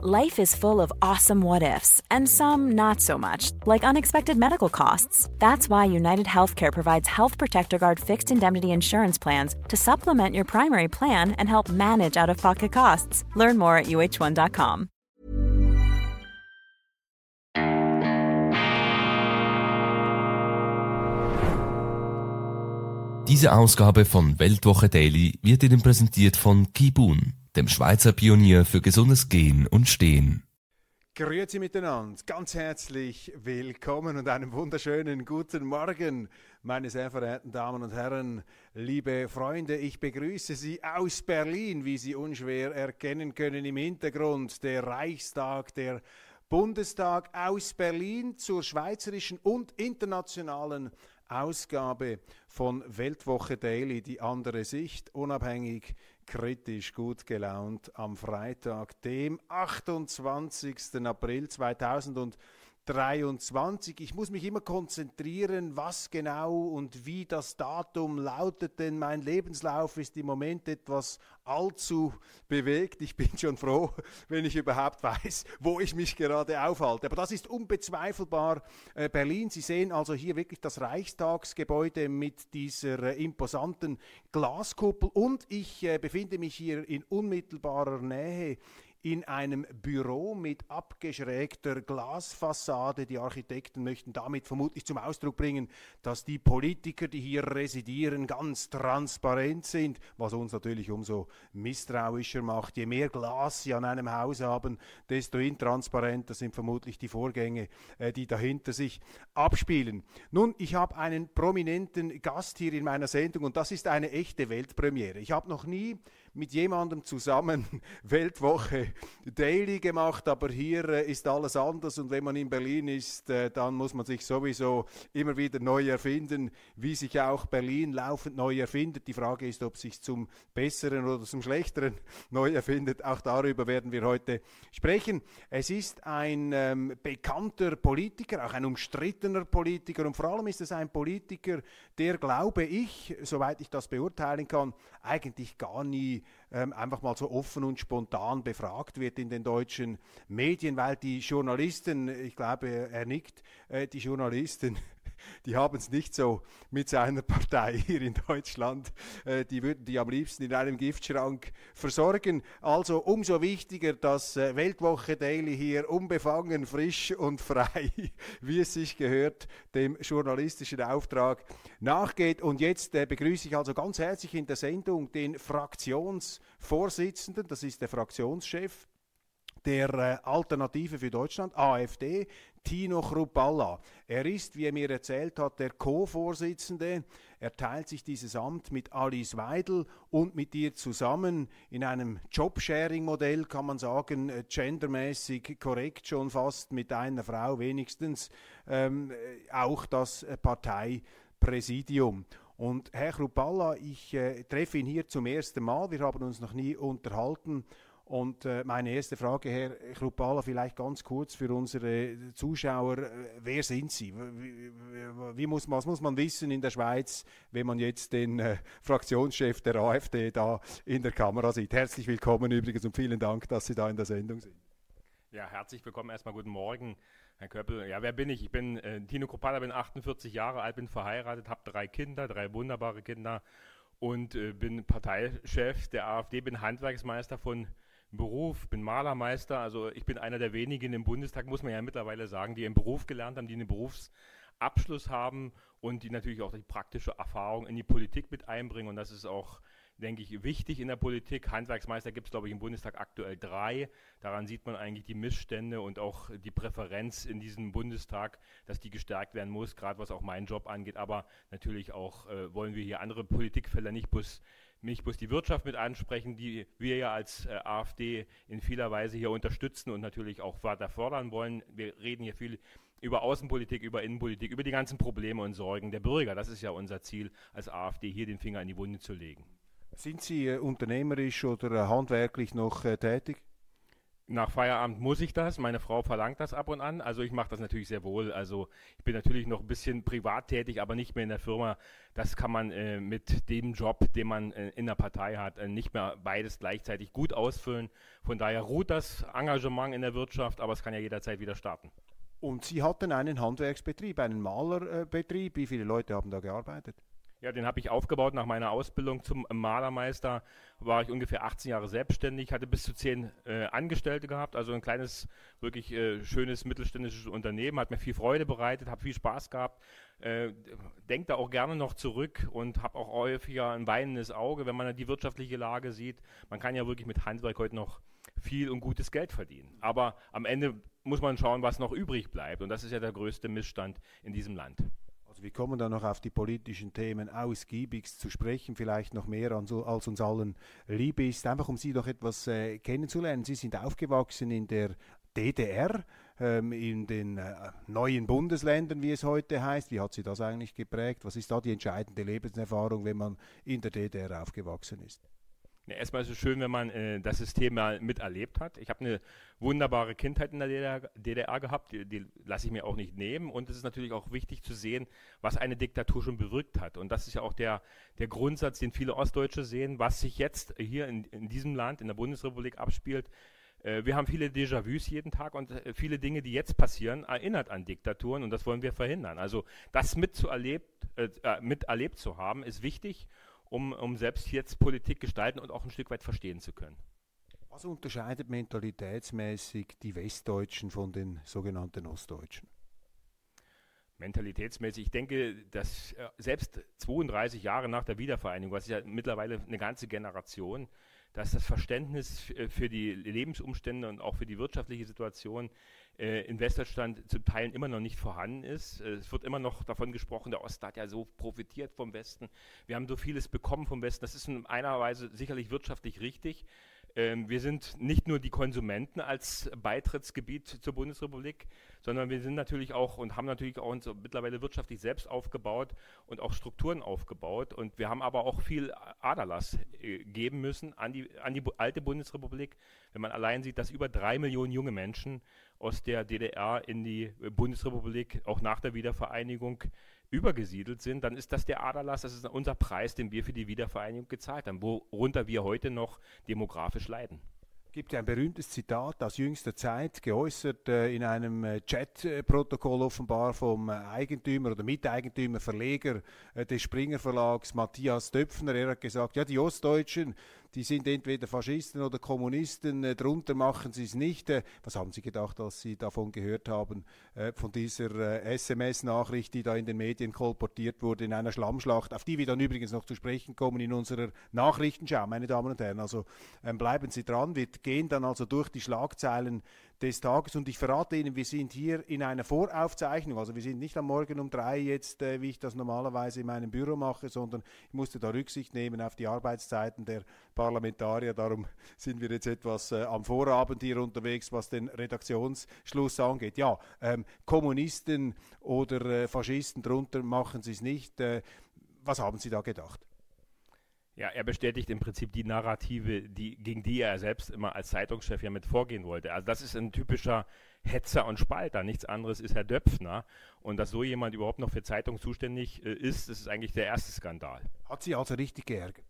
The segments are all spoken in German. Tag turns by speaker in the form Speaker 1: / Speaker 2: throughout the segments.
Speaker 1: Life is full of awesome what ifs, and some not so much, like unexpected medical costs. That's why United Healthcare provides Health Protector Guard fixed indemnity insurance plans to supplement your primary plan and help manage out of pocket costs. Learn more at uh1.com.
Speaker 2: Diese Ausgabe von Weltwoche Daily wird Ihnen präsentiert von Kibun dem Schweizer Pionier für gesundes Gehen und Stehen.
Speaker 3: Grüezi miteinander, ganz herzlich willkommen und einen wunderschönen guten Morgen, meine sehr verehrten Damen und Herren, liebe Freunde. Ich begrüße Sie aus Berlin, wie Sie unschwer erkennen können im Hintergrund, der Reichstag, der Bundestag aus Berlin zur schweizerischen und internationalen Ausgabe von Weltwoche Daily, die andere Sicht, unabhängig, kritisch, gut gelaunt am Freitag, dem 28. April 2020. 23. Ich muss mich immer konzentrieren, was genau und wie das Datum lautet, denn mein Lebenslauf ist im Moment etwas allzu bewegt. Ich bin schon froh, wenn ich überhaupt weiß, wo ich mich gerade aufhalte. Aber das ist unbezweifelbar äh, Berlin. Sie sehen also hier wirklich das Reichstagsgebäude mit dieser äh, imposanten Glaskuppel und ich äh, befinde mich hier in unmittelbarer Nähe in einem Büro mit abgeschrägter Glasfassade. Die Architekten möchten damit vermutlich zum Ausdruck bringen, dass die Politiker, die hier residieren, ganz transparent sind, was uns natürlich umso misstrauischer macht. Je mehr Glas sie an einem Haus haben, desto intransparenter sind vermutlich die Vorgänge, äh, die dahinter sich abspielen. Nun, ich habe einen prominenten Gast hier in meiner Sendung und das ist eine echte Weltpremiere. Ich habe noch nie mit jemandem zusammen Weltwoche Daily gemacht, aber hier äh, ist alles anders und wenn man in Berlin ist, äh, dann muss man sich sowieso immer wieder neu erfinden, wie sich auch Berlin laufend neu erfindet. Die Frage ist, ob sich zum Besseren oder zum Schlechteren neu erfindet. Auch darüber werden wir heute sprechen. Es ist ein ähm, bekannter Politiker, auch ein umstrittener Politiker und vor allem ist es ein Politiker, der, glaube ich, soweit ich das beurteilen kann, eigentlich gar nie ähm, einfach mal so offen und spontan befragt wird in den deutschen Medien, weil die Journalisten, ich glaube, er nickt, äh, die Journalisten die haben es nicht so mit seiner Partei hier in Deutschland. Äh, die würden die am liebsten in einem Giftschrank versorgen. Also umso wichtiger, dass äh, Weltwoche Daily hier unbefangen, frisch und frei, wie es sich gehört, dem journalistischen Auftrag nachgeht. Und jetzt äh, begrüße ich also ganz herzlich in der Sendung den Fraktionsvorsitzenden, das ist der Fraktionschef der Alternative für Deutschland, AfD, Tino Chrupalla. Er ist, wie er mir erzählt hat, der Co-Vorsitzende. Er teilt sich dieses Amt mit Alice Weidel und mit ihr zusammen in einem Jobsharing-Modell, kann man sagen, äh, gendermäßig korrekt schon fast mit einer Frau wenigstens, ähm, äh, auch das Parteipräsidium. Und Herr Chrupalla, ich äh, treffe ihn hier zum ersten Mal. Wir haben uns noch nie unterhalten und äh, meine erste Frage, Herr Chrupala, vielleicht ganz kurz für unsere Zuschauer. Äh, wer sind Sie? Wie, wie muss, was muss man wissen in der Schweiz, wenn man jetzt den äh, Fraktionschef der AfD da in der Kamera sieht? Herzlich willkommen übrigens und vielen Dank, dass Sie da in der Sendung sind.
Speaker 4: Ja, herzlich willkommen. Erstmal guten Morgen, Herr Köppel. Ja, wer bin ich? Ich bin äh, Tino Kropala, bin 48 Jahre alt, bin verheiratet, habe drei Kinder, drei wunderbare Kinder und äh, bin Parteichef der AfD, bin Handwerksmeister von Beruf, bin Malermeister, also ich bin einer der wenigen im Bundestag, muss man ja mittlerweile sagen, die einen Beruf gelernt haben, die einen Berufsabschluss haben und die natürlich auch die praktische Erfahrung in die Politik mit einbringen. Und das ist auch, denke ich, wichtig in der Politik. Handwerksmeister gibt es, glaube ich, im Bundestag aktuell drei. Daran sieht man eigentlich die Missstände und auch die Präferenz in diesem Bundestag, dass die gestärkt werden muss, gerade was auch meinen Job angeht. Aber natürlich auch äh, wollen wir hier andere Politikfelder nicht bloß nicht bloß die Wirtschaft mit ansprechen, die wir ja als äh, AfD in vieler Weise hier unterstützen und natürlich auch weiter fördern wollen. Wir reden hier viel über Außenpolitik, über Innenpolitik, über die ganzen Probleme und Sorgen der Bürger. Das ist ja unser Ziel als AfD, hier den Finger in die Wunde zu legen.
Speaker 3: Sind Sie äh, unternehmerisch oder äh, handwerklich noch äh, tätig?
Speaker 4: Nach Feierabend muss ich das. Meine Frau verlangt das ab und an. Also ich mache das natürlich sehr wohl. Also ich bin natürlich noch ein bisschen privat tätig, aber nicht mehr in der Firma. Das kann man äh, mit dem Job, den man äh, in der Partei hat, äh, nicht mehr beides gleichzeitig gut ausfüllen. Von daher ruht das Engagement in der Wirtschaft, aber es kann ja jederzeit wieder starten.
Speaker 3: Und Sie hatten einen Handwerksbetrieb, einen Malerbetrieb. Wie viele Leute haben da gearbeitet?
Speaker 4: Ja, den habe ich aufgebaut nach meiner Ausbildung zum Malermeister. War ich ungefähr 18 Jahre selbstständig, hatte bis zu zehn äh, Angestellte gehabt, also ein kleines, wirklich äh, schönes mittelständisches Unternehmen, hat mir viel Freude bereitet, habe viel Spaß gehabt, äh, denke da auch gerne noch zurück und habe auch häufiger ein weinendes Auge, wenn man die wirtschaftliche Lage sieht. Man kann ja wirklich mit Handwerk heute noch viel und gutes Geld verdienen. Aber am Ende muss man schauen, was noch übrig bleibt. Und das ist ja der größte Missstand in diesem Land.
Speaker 3: Also wir kommen dann noch auf die politischen Themen ausgiebigst zu sprechen, vielleicht noch mehr als, als uns allen lieb ist, einfach um Sie noch etwas äh, kennenzulernen. Sie sind aufgewachsen in der DDR, ähm, in den äh, neuen Bundesländern, wie es heute heißt. Wie hat Sie das eigentlich geprägt? Was ist da die entscheidende Lebenserfahrung, wenn man in der DDR aufgewachsen ist?
Speaker 4: Ja, erstmal ist es schön, wenn man äh, das System mal miterlebt hat. Ich habe eine wunderbare Kindheit in der DDR, DDR gehabt, die, die lasse ich mir auch nicht nehmen. Und es ist natürlich auch wichtig zu sehen, was eine Diktatur schon bewirkt hat. Und das ist ja auch der, der Grundsatz, den viele Ostdeutsche sehen, was sich jetzt hier in, in diesem Land, in der Bundesrepublik abspielt. Äh, wir haben viele Déjà-vus jeden Tag und äh, viele Dinge, die jetzt passieren, erinnert an Diktaturen und das wollen wir verhindern. Also das mitzuerlebt, äh, äh miterlebt zu haben, ist wichtig um, um selbst jetzt Politik gestalten und auch ein Stück weit verstehen zu können.
Speaker 3: Was unterscheidet mentalitätsmäßig die Westdeutschen von den sogenannten Ostdeutschen?
Speaker 4: Mentalitätsmäßig, ich denke, dass äh, selbst 32 Jahre nach der Wiedervereinigung, was ist ja mittlerweile eine ganze Generation, dass das Verständnis äh, für die Lebensumstände und auch für die wirtschaftliche Situation äh, in Westdeutschland zum Teil immer noch nicht vorhanden ist. Äh, es wird immer noch davon gesprochen, der Osten hat ja so profitiert vom Westen. Wir haben so vieles bekommen vom Westen. Das ist in einer Weise sicherlich wirtschaftlich richtig. Ähm, wir sind nicht nur die Konsumenten als Beitrittsgebiet zur Bundesrepublik, sondern wir sind natürlich auch und haben natürlich auch uns mittlerweile wirtschaftlich selbst aufgebaut und auch Strukturen aufgebaut. Und wir haben aber auch viel Aderlass äh, geben müssen an die, an die alte Bundesrepublik. Wenn man allein sieht, dass über drei Millionen junge Menschen aus der DDR in die Bundesrepublik auch nach der Wiedervereinigung übergesiedelt sind, dann ist das der Aderlass, das ist unser Preis, den wir für die Wiedervereinigung gezahlt haben, worunter wir heute noch demografisch leiden
Speaker 3: gibt ja ein berühmtes Zitat aus jüngster Zeit, geäußert äh, in einem äh, Chat-Protokoll offenbar vom äh, Eigentümer oder Miteigentümer, Verleger äh, des Springer Verlags, Matthias Döpfner. Er hat gesagt, ja, die Ostdeutschen, die sind entweder Faschisten oder Kommunisten, äh, drunter machen sie es nicht. Äh, was haben Sie gedacht, als Sie davon gehört haben, äh, von dieser äh, SMS-Nachricht, die da in den Medien kolportiert wurde, in einer Schlammschlacht, auf die wir dann übrigens noch zu sprechen kommen in unserer Nachrichtenschau, meine Damen und Herren. Also ähm, bleiben Sie dran, wir gehen dann also durch die Schlagzeilen des Tages. Und ich verrate Ihnen, wir sind hier in einer Voraufzeichnung. Also wir sind nicht am Morgen um drei jetzt, äh, wie ich das normalerweise in meinem Büro mache, sondern ich musste da Rücksicht nehmen auf die Arbeitszeiten der Parlamentarier. Darum sind wir jetzt etwas äh, am Vorabend hier unterwegs, was den Redaktionsschluss angeht. Ja, ähm, Kommunisten oder äh, Faschisten drunter machen Sie es nicht. Äh, was haben Sie da gedacht?
Speaker 4: Ja, er bestätigt im Prinzip die Narrative, die, gegen die er selbst immer als Zeitungschef ja mit vorgehen wollte. Also das ist ein typischer Hetzer und Spalter. Nichts anderes ist Herr Döpfner. Und dass so jemand überhaupt noch für Zeitung zuständig äh, ist, das ist eigentlich der erste Skandal.
Speaker 3: Hat Sie also richtig geärgert?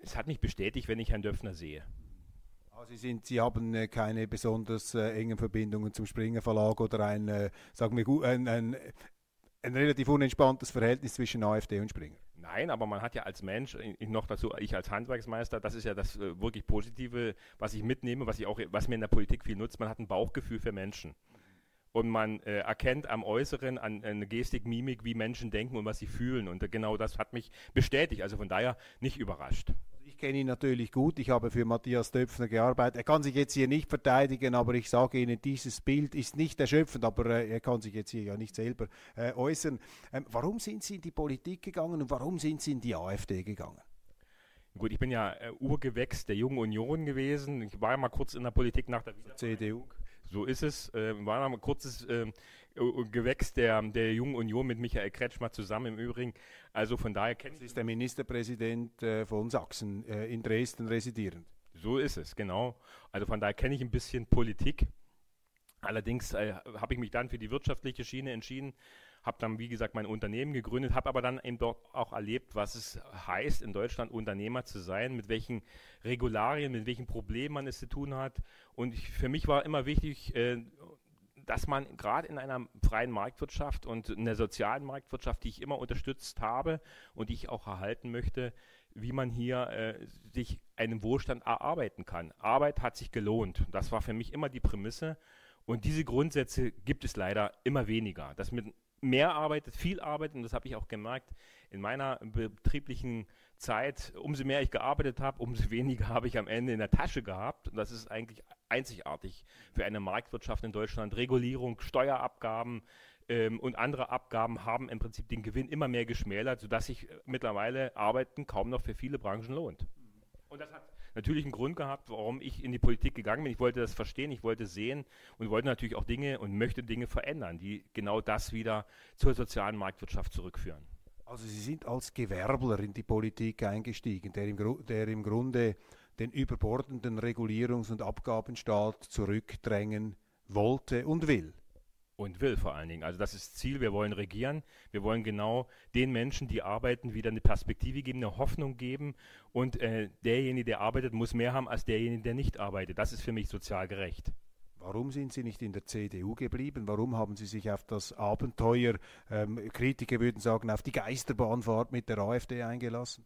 Speaker 4: Es hat mich bestätigt, wenn ich Herrn Döpfner sehe.
Speaker 3: Sie, sind, Sie haben äh, keine besonders äh, engen Verbindungen zum Springer Verlag oder ein, äh, sagen wir, ein, ein, ein relativ unentspanntes Verhältnis zwischen AfD und Springer.
Speaker 4: Nein, aber man hat ja als Mensch, ich noch dazu, ich als Handwerksmeister, das ist ja das äh, wirklich Positive, was ich mitnehme, was ich auch, was mir in der Politik viel nutzt, man hat ein Bauchgefühl für Menschen. Und man äh, erkennt am Äußeren, an, an Gestik, Mimik, wie Menschen denken und was sie fühlen. Und genau das hat mich bestätigt. Also von daher nicht überrascht
Speaker 3: kenne ihn natürlich gut. Ich habe für Matthias Döpfner gearbeitet. Er kann sich jetzt hier nicht verteidigen, aber ich sage Ihnen, dieses Bild ist nicht erschöpfend, aber äh, er kann sich jetzt hier ja nicht selber äh, äußern. Ähm, warum sind Sie in die Politik gegangen und warum sind Sie in die AfD gegangen?
Speaker 4: Gut, ich bin ja äh, Urgewächs der Jungen Union gewesen. Ich war ja mal kurz in der Politik nach der CDU. So ist es. Äh, war mal kurzes äh, Gewächs der, der Jungen Union mit Michael Kretschmer zusammen im Übrigen. Also von daher
Speaker 3: kenne ich. Das ist der Ministerpräsident äh, von Sachsen äh, in Dresden residierend.
Speaker 4: So ist es, genau. Also von daher kenne ich ein bisschen Politik. Allerdings äh, habe ich mich dann für die wirtschaftliche Schiene entschieden, habe dann, wie gesagt, mein Unternehmen gegründet, habe aber dann eben dort auch erlebt, was es heißt, in Deutschland Unternehmer zu sein, mit welchen Regularien, mit welchen Problemen man es zu tun hat. Und ich, für mich war immer wichtig, äh, dass man gerade in einer freien Marktwirtschaft und in der sozialen Marktwirtschaft, die ich immer unterstützt habe und die ich auch erhalten möchte, wie man hier äh, sich einen Wohlstand erarbeiten kann. Arbeit hat sich gelohnt. Das war für mich immer die Prämisse. Und diese Grundsätze gibt es leider immer weniger. Dass mit mehr arbeitet, viel arbeitet, und das habe ich auch gemerkt in meiner betrieblichen Zeit, umso mehr ich gearbeitet habe, umso weniger habe ich am Ende in der Tasche gehabt. Und das ist eigentlich einzigartig für eine Marktwirtschaft in Deutschland. Regulierung, Steuerabgaben ähm, und andere Abgaben haben im Prinzip den Gewinn immer mehr geschmälert, sodass sich mittlerweile Arbeiten kaum noch für viele Branchen lohnt. Und das hat natürlich einen Grund gehabt, warum ich in die Politik gegangen bin. Ich wollte das verstehen, ich wollte sehen und wollte natürlich auch Dinge und möchte Dinge verändern, die genau das wieder zur sozialen Marktwirtschaft zurückführen.
Speaker 3: Also Sie sind als Gewerbler in die Politik eingestiegen, der im, der im Grunde den überbordenden Regulierungs- und Abgabenstaat zurückdrängen wollte und will
Speaker 4: und will vor allen Dingen. Also das ist Ziel, wir wollen regieren, wir wollen genau den Menschen, die arbeiten, wieder eine Perspektive geben, eine Hoffnung geben und äh, derjenige, der arbeitet, muss mehr haben als derjenige, der nicht arbeitet. Das ist für mich sozial gerecht.
Speaker 3: Warum sind Sie nicht in der CDU geblieben? Warum haben Sie sich auf das Abenteuer, ähm, Kritiker würden sagen, auf die Geisterbahnfahrt mit der AfD eingelassen?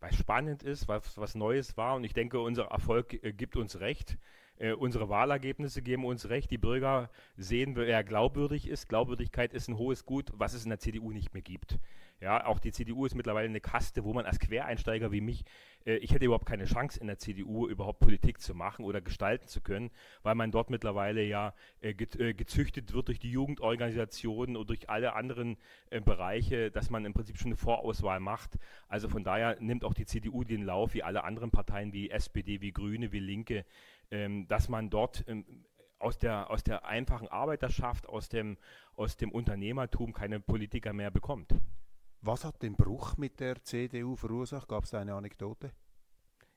Speaker 4: Weil es spannend ist, was, was Neues war und ich denke, unser Erfolg äh, gibt uns recht. Äh, unsere Wahlergebnisse geben uns recht. Die Bürger sehen, wer glaubwürdig ist. Glaubwürdigkeit ist ein hohes Gut, was es in der CDU nicht mehr gibt. Ja, auch die CDU ist mittlerweile eine Kaste, wo man als Quereinsteiger wie mich, äh, ich hätte überhaupt keine Chance in der CDU überhaupt Politik zu machen oder gestalten zu können, weil man dort mittlerweile ja äh, äh gezüchtet wird durch die Jugendorganisationen und durch alle anderen äh, Bereiche, dass man im Prinzip schon eine Vorauswahl macht. Also von daher nimmt auch die CDU den Lauf wie alle anderen Parteien wie SPD, wie Grüne, wie Linke ähm, dass man dort ähm, aus der, aus der einfachen Arbeiterschaft, aus dem, aus dem Unternehmertum keine Politiker mehr bekommt.
Speaker 3: Was hat den Bruch mit der CDU verursacht? Gab es da eine Anekdote?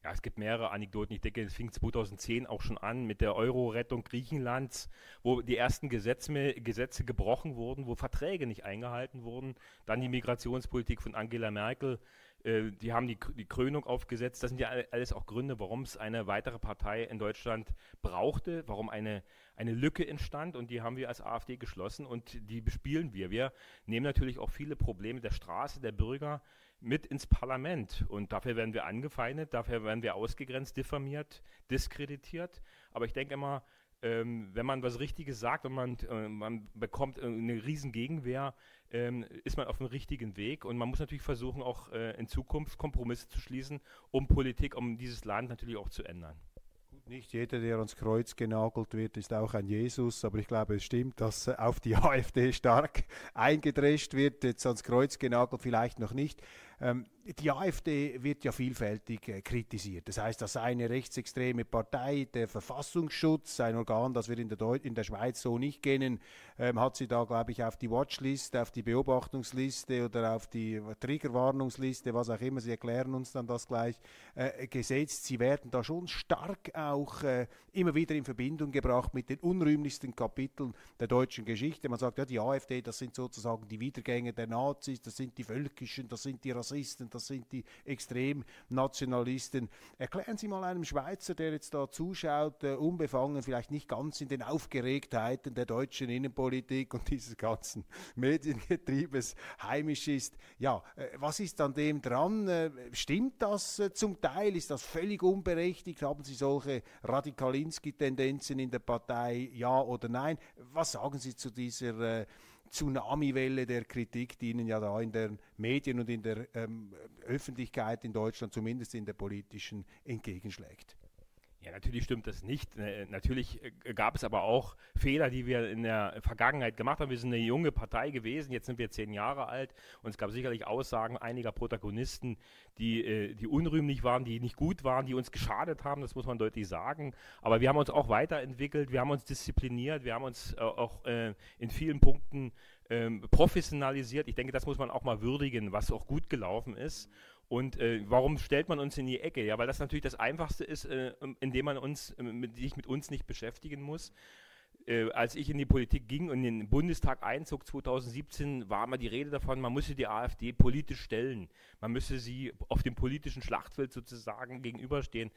Speaker 4: Ja, es gibt mehrere Anekdoten. Ich denke, es fing 2010 auch schon an mit der Euro-Rettung Griechenlands, wo die ersten Gesetze, Gesetze gebrochen wurden, wo Verträge nicht eingehalten wurden. Dann die Migrationspolitik von Angela Merkel, äh, die haben die, die Krönung aufgesetzt. Das sind ja alles auch Gründe, warum es eine weitere Partei in Deutschland brauchte, warum eine, eine Lücke entstand und die haben wir als AfD geschlossen und die bespielen wir. Wir nehmen natürlich auch viele Probleme der Straße, der Bürger mit ins Parlament und dafür werden wir angefeindet, dafür werden wir ausgegrenzt, diffamiert, diskreditiert. Aber ich denke immer, ähm, wenn man was Richtiges sagt und man, äh, man bekommt äh, eine riesen Gegenwehr, ähm, ist man auf dem richtigen Weg. Und man muss natürlich versuchen, auch äh, in Zukunft Kompromisse zu schließen, um Politik, um dieses Land natürlich auch zu ändern.
Speaker 3: Nicht jeder, der ans Kreuz genagelt wird, ist auch ein Jesus, aber ich glaube, es stimmt, dass äh, auf die AfD stark eingedrescht wird, jetzt ans Kreuz genagelt vielleicht noch nicht. Ähm, die AfD wird ja vielfältig äh, kritisiert. Das heißt, das sei eine rechtsextreme Partei, der Verfassungsschutz, ein Organ, das wir in der, Deu in der Schweiz so nicht kennen, ähm, hat sie da, glaube ich, auf die Watchlist, auf die Beobachtungsliste oder auf die Triggerwarnungsliste, was auch immer, sie erklären uns dann das gleich, äh, gesetzt. Sie werden da schon stark auch äh, immer wieder in Verbindung gebracht mit den unrühmlichsten Kapiteln der deutschen Geschichte. Man sagt, ja, die AfD, das sind sozusagen die Wiedergänger der Nazis, das sind die Völkischen, das sind die Rassisten, das sind die Extremnationalisten. Erklären Sie mal einem Schweizer, der jetzt da zuschaut, uh, unbefangen, vielleicht nicht ganz in den Aufgeregtheiten der deutschen Innenpolitik und dieses ganzen Mediengetriebes heimisch ist. Ja, uh, was ist an dem dran? Uh, stimmt das zum Teil? Ist das völlig unberechtigt? Haben Sie solche Radikalinski-Tendenzen in der Partei? Ja oder nein? Was sagen Sie zu dieser Tsunamiwelle der Kritik, die Ihnen ja da in den Medien und in der ähm, Öffentlichkeit in Deutschland, zumindest in der politischen, entgegenschlägt.
Speaker 4: Ja, natürlich stimmt das nicht. Äh, natürlich äh, gab es aber auch Fehler, die wir in der Vergangenheit gemacht haben. Wir sind eine junge Partei gewesen, jetzt sind wir zehn Jahre alt und es gab sicherlich Aussagen einiger Protagonisten, die, äh, die unrühmlich waren, die nicht gut waren, die uns geschadet haben, das muss man deutlich sagen. Aber wir haben uns auch weiterentwickelt, wir haben uns diszipliniert, wir haben uns auch in vielen Punkten ähm, professionalisiert. Ich denke, das muss man auch mal würdigen, was auch gut gelaufen ist. Und äh, warum stellt man uns in die Ecke? Ja, weil das natürlich das Einfachste ist, äh, indem man uns, äh, mit, sich mit uns nicht beschäftigen muss. Äh, als ich in die Politik ging und in den Bundestag einzog 2017, war immer die Rede davon, man müsse die AfD politisch stellen. Man müsse sie auf dem politischen Schlachtfeld sozusagen gegenüberstehen.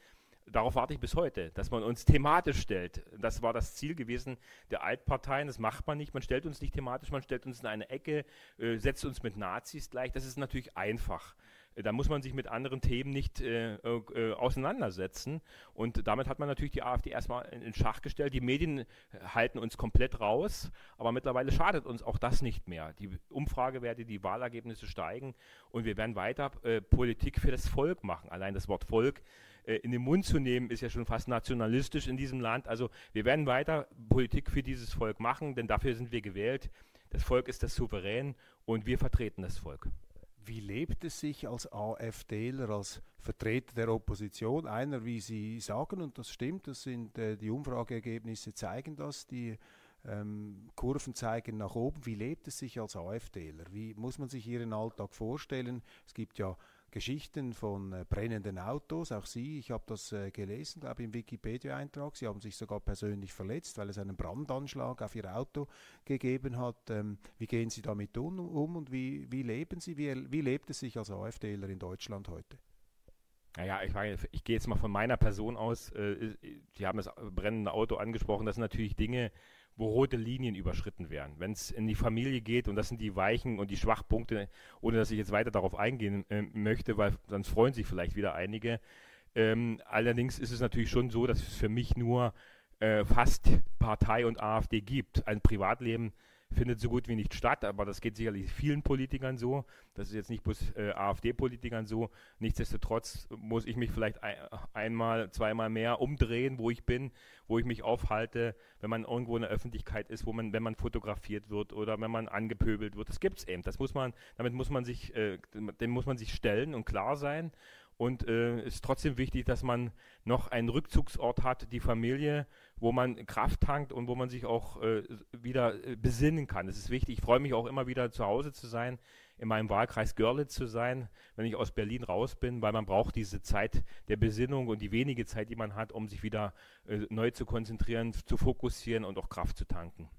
Speaker 4: Darauf warte ich bis heute, dass man uns thematisch stellt. Das war das Ziel gewesen der Altparteien. Das macht man nicht. Man stellt uns nicht thematisch, man stellt uns in eine Ecke, äh, setzt uns mit Nazis gleich. Das ist natürlich einfach. Da muss man sich mit anderen Themen nicht äh, äh, auseinandersetzen. Und damit hat man natürlich die AfD erstmal in Schach gestellt. Die Medien halten uns komplett raus, aber mittlerweile schadet uns auch das nicht mehr. Die Umfragewerte, die Wahlergebnisse steigen und wir werden weiter äh, Politik für das Volk machen. Allein das Wort Volk äh, in den Mund zu nehmen, ist ja schon fast nationalistisch in diesem Land. Also wir werden weiter Politik für dieses Volk machen, denn dafür sind wir gewählt. Das Volk ist das Souverän und wir vertreten das Volk.
Speaker 3: Wie lebt es sich als AfDler, als Vertreter der Opposition? Einer, wie Sie sagen, und das stimmt, das sind äh, die Umfrageergebnisse zeigen das, die ähm, Kurven zeigen nach oben. Wie lebt es sich als AfDler? Wie muss man sich Ihren Alltag vorstellen? Es gibt ja Geschichten von äh, brennenden Autos. Auch Sie, ich habe das äh, gelesen, glaube ich, im Wikipedia-Eintrag. Sie haben sich sogar persönlich verletzt, weil es einen Brandanschlag auf Ihr Auto gegeben hat. Ähm, wie gehen Sie damit um, und wie, wie leben Sie? Wie, wie lebt es sich als AfDler in Deutschland heute?
Speaker 4: Naja, ich, ich gehe jetzt mal von meiner Person aus. Äh, Sie haben das brennende Auto angesprochen. Das sind natürlich Dinge, wo rote Linien überschritten werden. Wenn es in die Familie geht, und das sind die weichen und die Schwachpunkte, ohne dass ich jetzt weiter darauf eingehen äh, möchte, weil sonst freuen sich vielleicht wieder einige. Ähm, allerdings ist es natürlich schon so, dass es für mich nur äh, fast Partei und AfD gibt. Ein Privatleben findet so gut wie nicht statt, aber das geht sicherlich vielen Politikern so. Das ist jetzt nicht bloß äh, AfD-Politikern so. Nichtsdestotrotz muss ich mich vielleicht ein, einmal, zweimal mehr umdrehen, wo ich bin, wo ich mich aufhalte, wenn man irgendwo in der Öffentlichkeit ist, wo man, wenn man fotografiert wird oder wenn man angepöbelt wird. Das gibt es eben. Das muss man, damit muss man sich, äh, dem muss man sich stellen und klar sein. Und es äh, ist trotzdem wichtig, dass man noch einen Rückzugsort hat, die Familie, wo man Kraft tankt und wo man sich auch äh, wieder äh, besinnen kann. Das ist wichtig. Ich freue mich auch immer wieder zu Hause zu sein, in meinem Wahlkreis Görlitz zu sein, wenn ich aus Berlin raus bin, weil man braucht diese Zeit der Besinnung und die wenige Zeit, die man hat, um sich wieder äh, neu zu konzentrieren, zu fokussieren und auch Kraft zu tanken.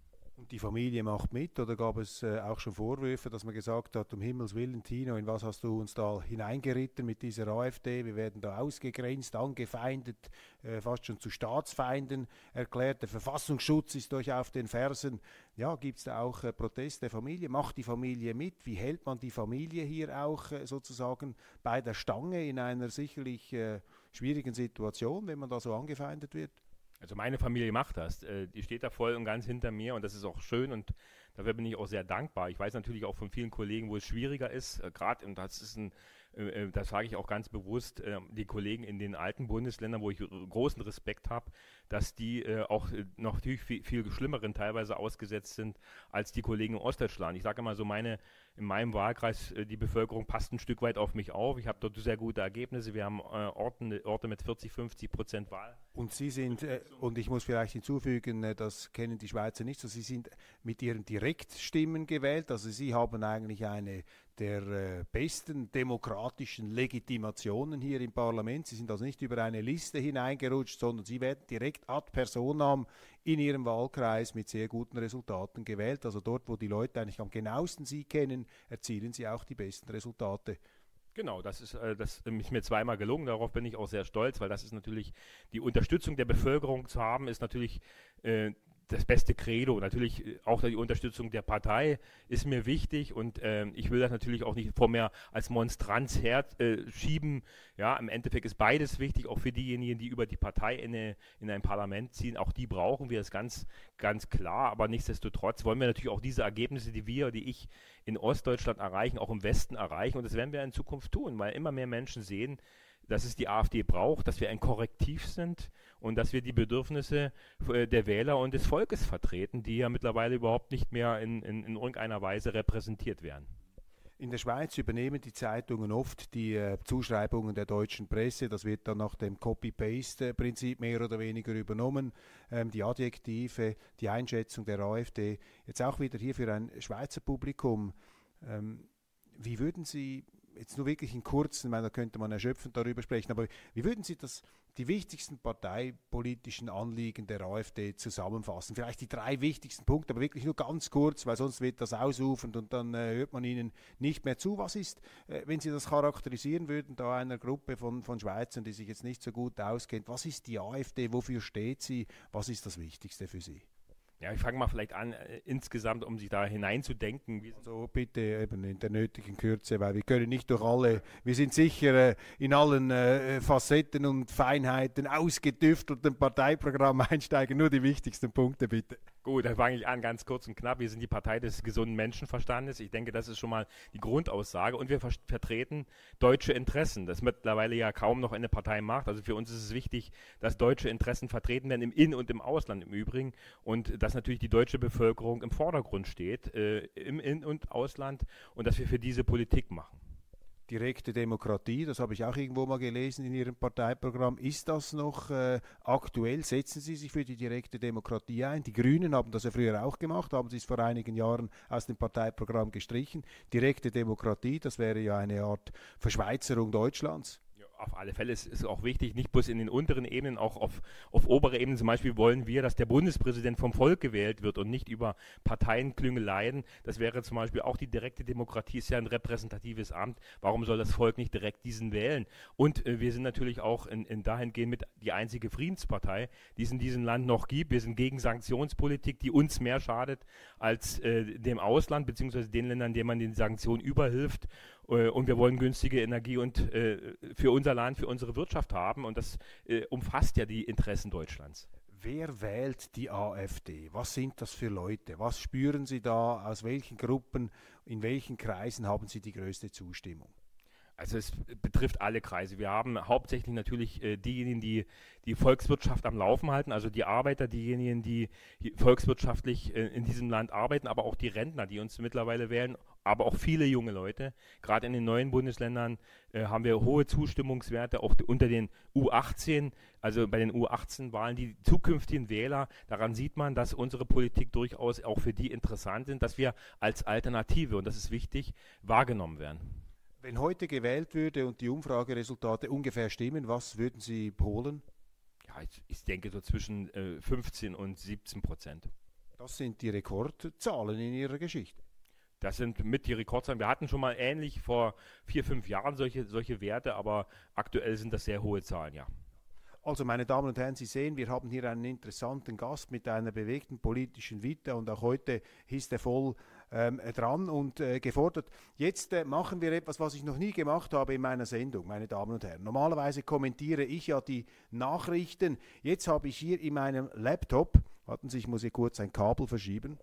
Speaker 3: Und die Familie macht mit oder gab es äh, auch schon Vorwürfe, dass man gesagt hat, um Himmels Willen, Tino, in was hast du uns da hineingeritten mit dieser AfD? Wir werden da ausgegrenzt, angefeindet, äh, fast schon zu Staatsfeinden erklärt. Der Verfassungsschutz ist euch auf den Fersen. Ja, gibt es da auch äh, Protest der Familie? Macht die Familie mit? Wie hält man die Familie hier auch äh, sozusagen bei der Stange in einer sicherlich äh, schwierigen Situation, wenn man da so angefeindet wird?
Speaker 4: Also meine Familie macht das. Äh, die steht da voll und ganz hinter mir und das ist auch schön und dafür bin ich auch sehr dankbar. Ich weiß natürlich auch von vielen Kollegen, wo es schwieriger ist, äh, gerade und das ist ein äh, das sage ich auch ganz bewusst, die Kollegen in den alten Bundesländern, wo ich großen Respekt habe, dass die auch noch viel, viel schlimmeren teilweise ausgesetzt sind als die Kollegen in Ostdeutschland. Ich sage immer so, meine in meinem Wahlkreis, die Bevölkerung passt ein Stück weit auf mich auf. Ich habe dort sehr gute Ergebnisse. Wir haben Orten, Orte mit 40, 50 Prozent Wahl.
Speaker 3: Und Sie sind, äh, und ich muss vielleicht hinzufügen, äh, das kennen die Schweizer nicht so, Sie sind mit Ihren Direktstimmen gewählt. Also Sie haben eigentlich eine der äh, besten demokratischen Legitimationen hier im Parlament. Sie sind also nicht über eine Liste hineingerutscht, sondern Sie werden direkt ad personam in Ihrem Wahlkreis mit sehr guten Resultaten gewählt. Also dort, wo die Leute eigentlich am genauesten Sie kennen, erzielen Sie auch die besten Resultate.
Speaker 4: Genau, das ist, äh, das ist mir zweimal gelungen. Darauf bin ich auch sehr stolz, weil das ist natürlich die Unterstützung der Bevölkerung zu haben, ist natürlich äh, das beste Credo. Natürlich äh, auch die Unterstützung der Partei ist mir wichtig und äh, ich will das natürlich auch nicht vor mir als Monstranz herschieben. Äh, ja, im Endeffekt ist beides wichtig, auch für diejenigen, die über die Partei in, in ein Parlament ziehen. Auch die brauchen wir, das ganz, ganz klar. Aber nichtsdestotrotz wollen wir natürlich auch diese Ergebnisse, die wir, die ich in Ostdeutschland erreichen, auch im Westen erreichen. Und das werden wir in Zukunft tun, weil immer mehr Menschen sehen, dass es die AfD braucht, dass wir ein Korrektiv sind und dass wir die Bedürfnisse äh, der Wähler und des Volkes vertreten, die ja mittlerweile überhaupt nicht mehr in, in, in irgendeiner Weise repräsentiert werden.
Speaker 3: In der Schweiz übernehmen die Zeitungen oft die äh, Zuschreibungen der deutschen Presse. Das wird dann nach dem Copy-Paste-Prinzip mehr oder weniger übernommen. Ähm, die Adjektive, die Einschätzung der AfD. Jetzt auch wieder hier für ein Schweizer Publikum. Ähm, wie würden Sie jetzt nur wirklich in kurzen, meine, da könnte man erschöpfend darüber sprechen, aber wie würden Sie das, die wichtigsten parteipolitischen Anliegen der AfD zusammenfassen? Vielleicht die drei wichtigsten Punkte, aber wirklich nur ganz kurz, weil sonst wird das ausufernd und dann äh, hört man Ihnen nicht mehr zu. Was ist, äh, wenn Sie das charakterisieren würden, da einer Gruppe von, von Schweizern, die sich jetzt nicht so gut auskennt, was ist die AfD, wofür steht sie, was ist das Wichtigste für Sie?
Speaker 4: Ja, ich fange mal vielleicht an, äh, insgesamt, um sich da hineinzudenken.
Speaker 3: So bitte eben in der nötigen Kürze, weil wir können nicht durch alle, wir sind sicher äh, in allen äh, Facetten und Feinheiten ausgedüftelten Parteiprogramm einsteigen. Nur die wichtigsten Punkte bitte.
Speaker 4: Gut, dann fange ich an, ganz kurz und knapp. Wir sind die Partei des gesunden Menschenverstandes. Ich denke, das ist schon mal die Grundaussage. Und wir ver vertreten deutsche Interessen. Das mittlerweile ja kaum noch eine Partei macht. Also für uns ist es wichtig, dass deutsche Interessen vertreten werden, im In- und im Ausland im Übrigen. Und dass natürlich die deutsche Bevölkerung im Vordergrund steht, äh, im In- und Ausland. Und dass wir für diese Politik machen
Speaker 3: direkte Demokratie, das habe ich auch irgendwo mal gelesen in Ihrem Parteiprogramm. Ist das noch äh, aktuell? Setzen Sie sich für die direkte Demokratie ein? Die Grünen haben das ja früher auch gemacht, haben Sie es vor einigen Jahren aus dem Parteiprogramm gestrichen. Direkte Demokratie, das wäre ja eine Art Verschweizerung Deutschlands
Speaker 4: auf alle Fälle ist es auch wichtig, nicht bloß in den unteren Ebenen, auch auf, auf obere Ebenen. Zum Beispiel wollen wir, dass der Bundespräsident vom Volk gewählt wird und nicht über Parteienklüngeleien. Das wäre zum Beispiel auch die direkte Demokratie, ist ja ein repräsentatives Amt. Warum soll das Volk nicht direkt diesen wählen? Und äh, wir sind natürlich auch in, in dahingehend mit die einzige Friedenspartei, die es in diesem Land noch gibt. Wir sind gegen Sanktionspolitik, die uns mehr schadet als äh, dem Ausland, beziehungsweise den Ländern, denen man den Sanktionen überhilft. Äh, und wir wollen günstige Energie und äh, für unser Land, für unsere Wirtschaft haben. Und das äh, umfasst ja die Interessen Deutschlands.
Speaker 3: Wer wählt die AfD? Was sind das für Leute? Was spüren Sie da? Aus welchen Gruppen, in welchen Kreisen haben Sie die größte Zustimmung?
Speaker 4: Also es betrifft alle Kreise. Wir haben hauptsächlich natürlich äh, diejenigen, die die Volkswirtschaft am Laufen halten, also die Arbeiter, diejenigen, die volkswirtschaftlich äh, in diesem Land arbeiten, aber auch die Rentner, die uns mittlerweile wählen, aber auch viele junge Leute. Gerade in den neuen Bundesländern äh, haben wir hohe Zustimmungswerte, auch unter den U18, also bei den U18-Wahlen, die zukünftigen Wähler. Daran sieht man, dass unsere Politik durchaus auch für die interessant sind, dass wir als Alternative, und das ist wichtig, wahrgenommen werden.
Speaker 3: Wenn heute gewählt würde und die Umfrageresultate ungefähr stimmen, was würden Sie holen?
Speaker 4: Ja, ich, ich denke so zwischen äh, 15 und 17 Prozent.
Speaker 3: Das sind die Rekordzahlen in Ihrer Geschichte.
Speaker 4: Das sind mit die Rekordzahlen. Wir hatten schon mal ähnlich vor vier, fünf Jahren solche, solche Werte, aber aktuell sind das sehr hohe Zahlen, ja.
Speaker 3: Also, meine Damen und Herren, Sie sehen, wir haben hier einen interessanten Gast mit einer bewegten politischen Vita und auch heute ist er voll ähm, dran und äh, gefordert. Jetzt äh, machen wir etwas, was ich noch nie gemacht habe in meiner Sendung, meine Damen und Herren. Normalerweise kommentiere ich ja die Nachrichten. Jetzt habe ich hier in meinem Laptop, warten Sie, ich muss hier kurz ein Kabel verschieben.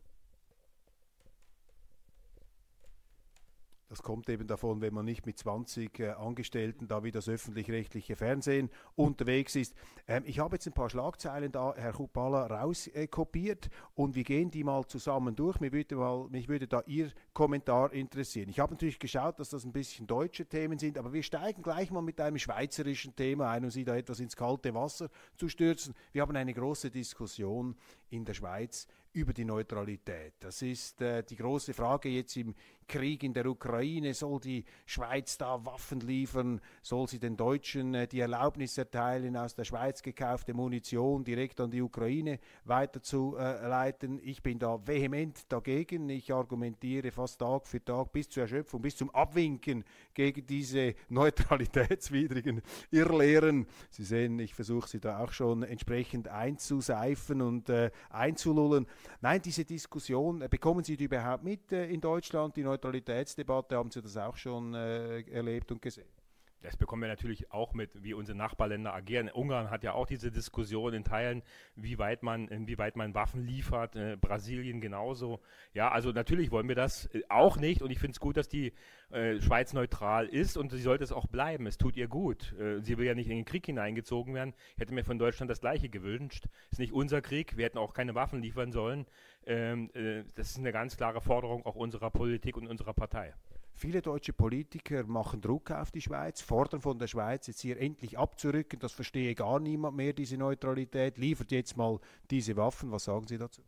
Speaker 3: Das kommt eben davon, wenn man nicht mit 20 äh, Angestellten, da wie das öffentlich-rechtliche Fernsehen unterwegs ist. Ähm, ich habe jetzt ein paar Schlagzeilen da, Herr Kupala, rauskopiert äh, und wir gehen die mal zusammen durch. Mich würde, mal, mich würde da Ihr Kommentar interessieren. Ich habe natürlich geschaut, dass das ein bisschen deutsche Themen sind, aber wir steigen gleich mal mit einem schweizerischen Thema ein, um Sie da etwas ins kalte Wasser zu stürzen. Wir haben eine große Diskussion in der Schweiz über die Neutralität. Das ist äh, die große Frage jetzt im Krieg in der Ukraine. Soll die Schweiz da Waffen liefern? Soll sie den Deutschen äh, die Erlaubnis erteilen, aus der Schweiz gekaufte Munition direkt an die Ukraine weiterzuleiten? Ich bin da vehement dagegen. Ich argumentiere fast Tag für Tag bis zur Erschöpfung, bis zum Abwinken gegen diese neutralitätswidrigen Irrlehren. Sie sehen, ich versuche sie da auch schon entsprechend einzuseifen und äh, einzulullen. Nein, diese Diskussion, äh, bekommen Sie die überhaupt mit äh, in Deutschland, die Neutralitätsdebatte? Haben Sie das auch schon äh, erlebt und gesehen?
Speaker 4: Das bekommen wir natürlich auch mit, wie unsere Nachbarländer agieren. Ungarn hat ja auch diese Diskussion in Teilen, wie weit man, inwieweit man Waffen liefert. Äh, Brasilien genauso. Ja, also natürlich wollen wir das äh, auch nicht. Und ich finde es gut, dass die äh, Schweiz neutral ist und sie sollte es auch bleiben. Es tut ihr gut. Äh, sie will ja nicht in den Krieg hineingezogen werden. Ich hätte mir von Deutschland das Gleiche gewünscht. Ist nicht unser Krieg. Wir hätten auch keine Waffen liefern sollen. Ähm, äh, das ist eine ganz klare Forderung auch unserer Politik und unserer Partei.
Speaker 3: Viele deutsche Politiker machen Druck auf die Schweiz, fordern von der Schweiz jetzt hier endlich abzurücken. Das verstehe gar niemand mehr, diese Neutralität. Liefert jetzt mal diese Waffen. Was sagen Sie dazu?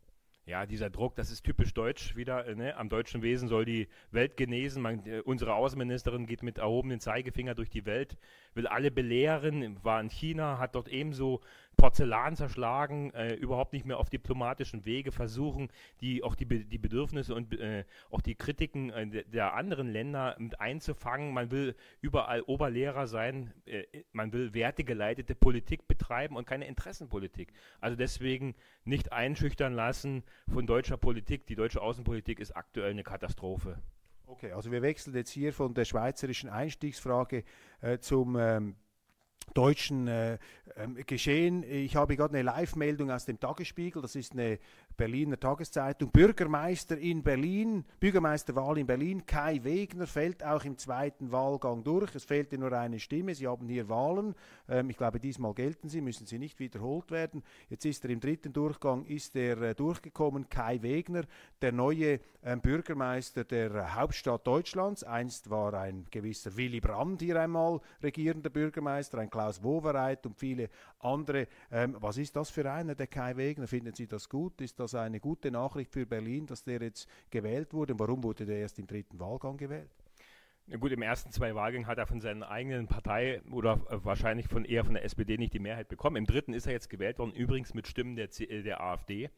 Speaker 4: Ja, dieser Druck, das ist typisch deutsch wieder. Äh, ne? Am deutschen Wesen soll die Welt genesen. Man, äh, unsere Außenministerin geht mit erhobenen Zeigefinger durch die Welt, will alle belehren, war in China, hat dort ebenso Porzellan zerschlagen, äh, überhaupt nicht mehr auf diplomatischen Wege versuchen, die auch die, die Bedürfnisse und äh, auch die Kritiken äh, der anderen Länder mit einzufangen. Man will überall Oberlehrer sein, äh, man will wertegeleitete Politik betreiben und keine Interessenpolitik. Also deswegen nicht einschüchtern lassen von deutscher Politik. Die deutsche Außenpolitik ist aktuell eine Katastrophe.
Speaker 3: Okay, also wir wechseln jetzt hier von der schweizerischen Einstiegsfrage äh, zum ähm, deutschen äh, ähm, Geschehen. Ich habe gerade eine Live-Meldung aus dem Tagesspiegel, das ist eine Berliner Tageszeitung. Bürgermeister in Berlin, Bürgermeisterwahl in Berlin, Kai Wegner fällt auch im zweiten Wahlgang durch. Es fehlte nur eine Stimme. Sie haben hier Wahlen. Ähm, ich glaube, diesmal gelten sie, müssen sie nicht wiederholt werden. Jetzt ist er im dritten Durchgang, ist er äh, durchgekommen. Kai Wegner, der neue ähm, Bürgermeister der Hauptstadt Deutschlands. Einst war ein gewisser Willy Brandt hier einmal regierender Bürgermeister, ein Klaus Wowereit und viele andere. Ähm, was ist das für einer, der Kai Wegner? Finden Sie das gut? Ist das eine gute Nachricht für Berlin, dass der jetzt gewählt wurde? Und warum wurde der erst im dritten Wahlgang gewählt?
Speaker 4: Ja gut, im ersten zwei Wahlgängen hat er von seiner eigenen Partei oder äh, wahrscheinlich von eher von der SPD nicht die Mehrheit bekommen. Im dritten ist er jetzt gewählt worden, übrigens mit Stimmen der, äh, der AfD.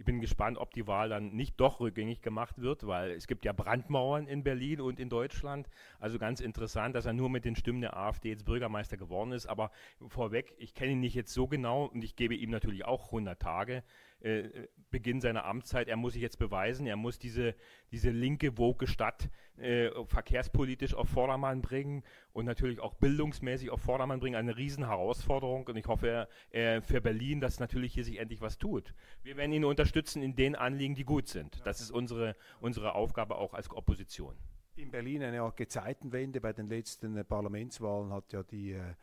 Speaker 4: Ich bin gespannt, ob die Wahl dann nicht doch rückgängig gemacht wird, weil es gibt ja Brandmauern in Berlin und in Deutschland. Also ganz interessant, dass er nur mit den Stimmen der AfD jetzt Bürgermeister geworden ist. Aber vorweg, ich kenne ihn nicht jetzt so genau und ich gebe ihm natürlich auch 100 Tage. Äh, Beginn seiner Amtszeit. Er muss sich jetzt beweisen, er muss diese, diese linke, woke Stadt äh, verkehrspolitisch auf Vordermann bringen und natürlich auch bildungsmäßig auf Vordermann bringen. Eine Riesenherausforderung und ich hoffe äh, für Berlin, dass natürlich hier sich endlich was tut. Wir werden ihn unterstützen in den Anliegen, die gut sind. Das ist unsere, unsere Aufgabe auch als Opposition.
Speaker 3: In Berlin eine Art Gezeitenwende. Bei den letzten Parlamentswahlen hat ja die äh,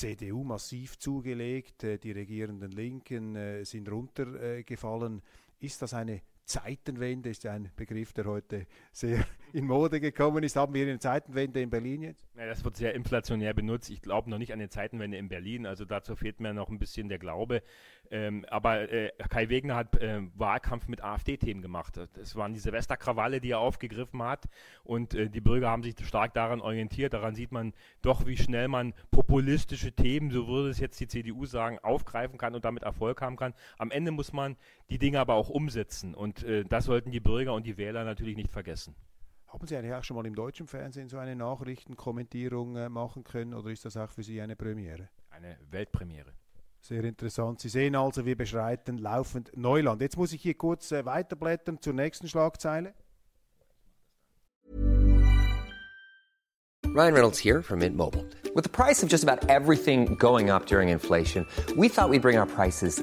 Speaker 3: CDU massiv zugelegt, äh, die regierenden Linken äh, sind runtergefallen. Ist das eine Zeitenwende ist ein Begriff, der heute sehr in Mode gekommen ist. Haben wir eine Zeitenwende in Berlin jetzt?
Speaker 4: Ja, das wird sehr inflationär benutzt. Ich glaube noch nicht an eine Zeitenwende in Berlin. Also dazu fehlt mir noch ein bisschen der Glaube. Ähm, aber äh, Kai Wegner hat äh, Wahlkampf mit AfD-Themen gemacht. Das waren die Silvesterkrawalle, die er aufgegriffen hat. Und äh, die Bürger haben sich stark daran orientiert. Daran sieht man doch, wie schnell man populistische Themen, so würde es jetzt die CDU sagen, aufgreifen kann und damit Erfolg haben kann. Am Ende muss man die Dinge aber auch umsetzen. Und äh, das sollten die Bürger und die Wähler natürlich nicht vergessen.
Speaker 3: Haben Sie eigentlich auch schon mal im deutschen Fernsehen so eine Nachrichtenkommentierung äh, machen können oder ist das auch für Sie eine Premiere?
Speaker 4: Eine Weltpremiere.
Speaker 3: Sehr interessant. Sie sehen also, wir beschreiten laufend Neuland. Jetzt muss ich hier kurz äh, weiterblättern zur nächsten Schlagzeile.
Speaker 5: Ryan Reynolds here from Mint Mobile. With the price of just about everything going up during inflation, we thought we'd bring our prices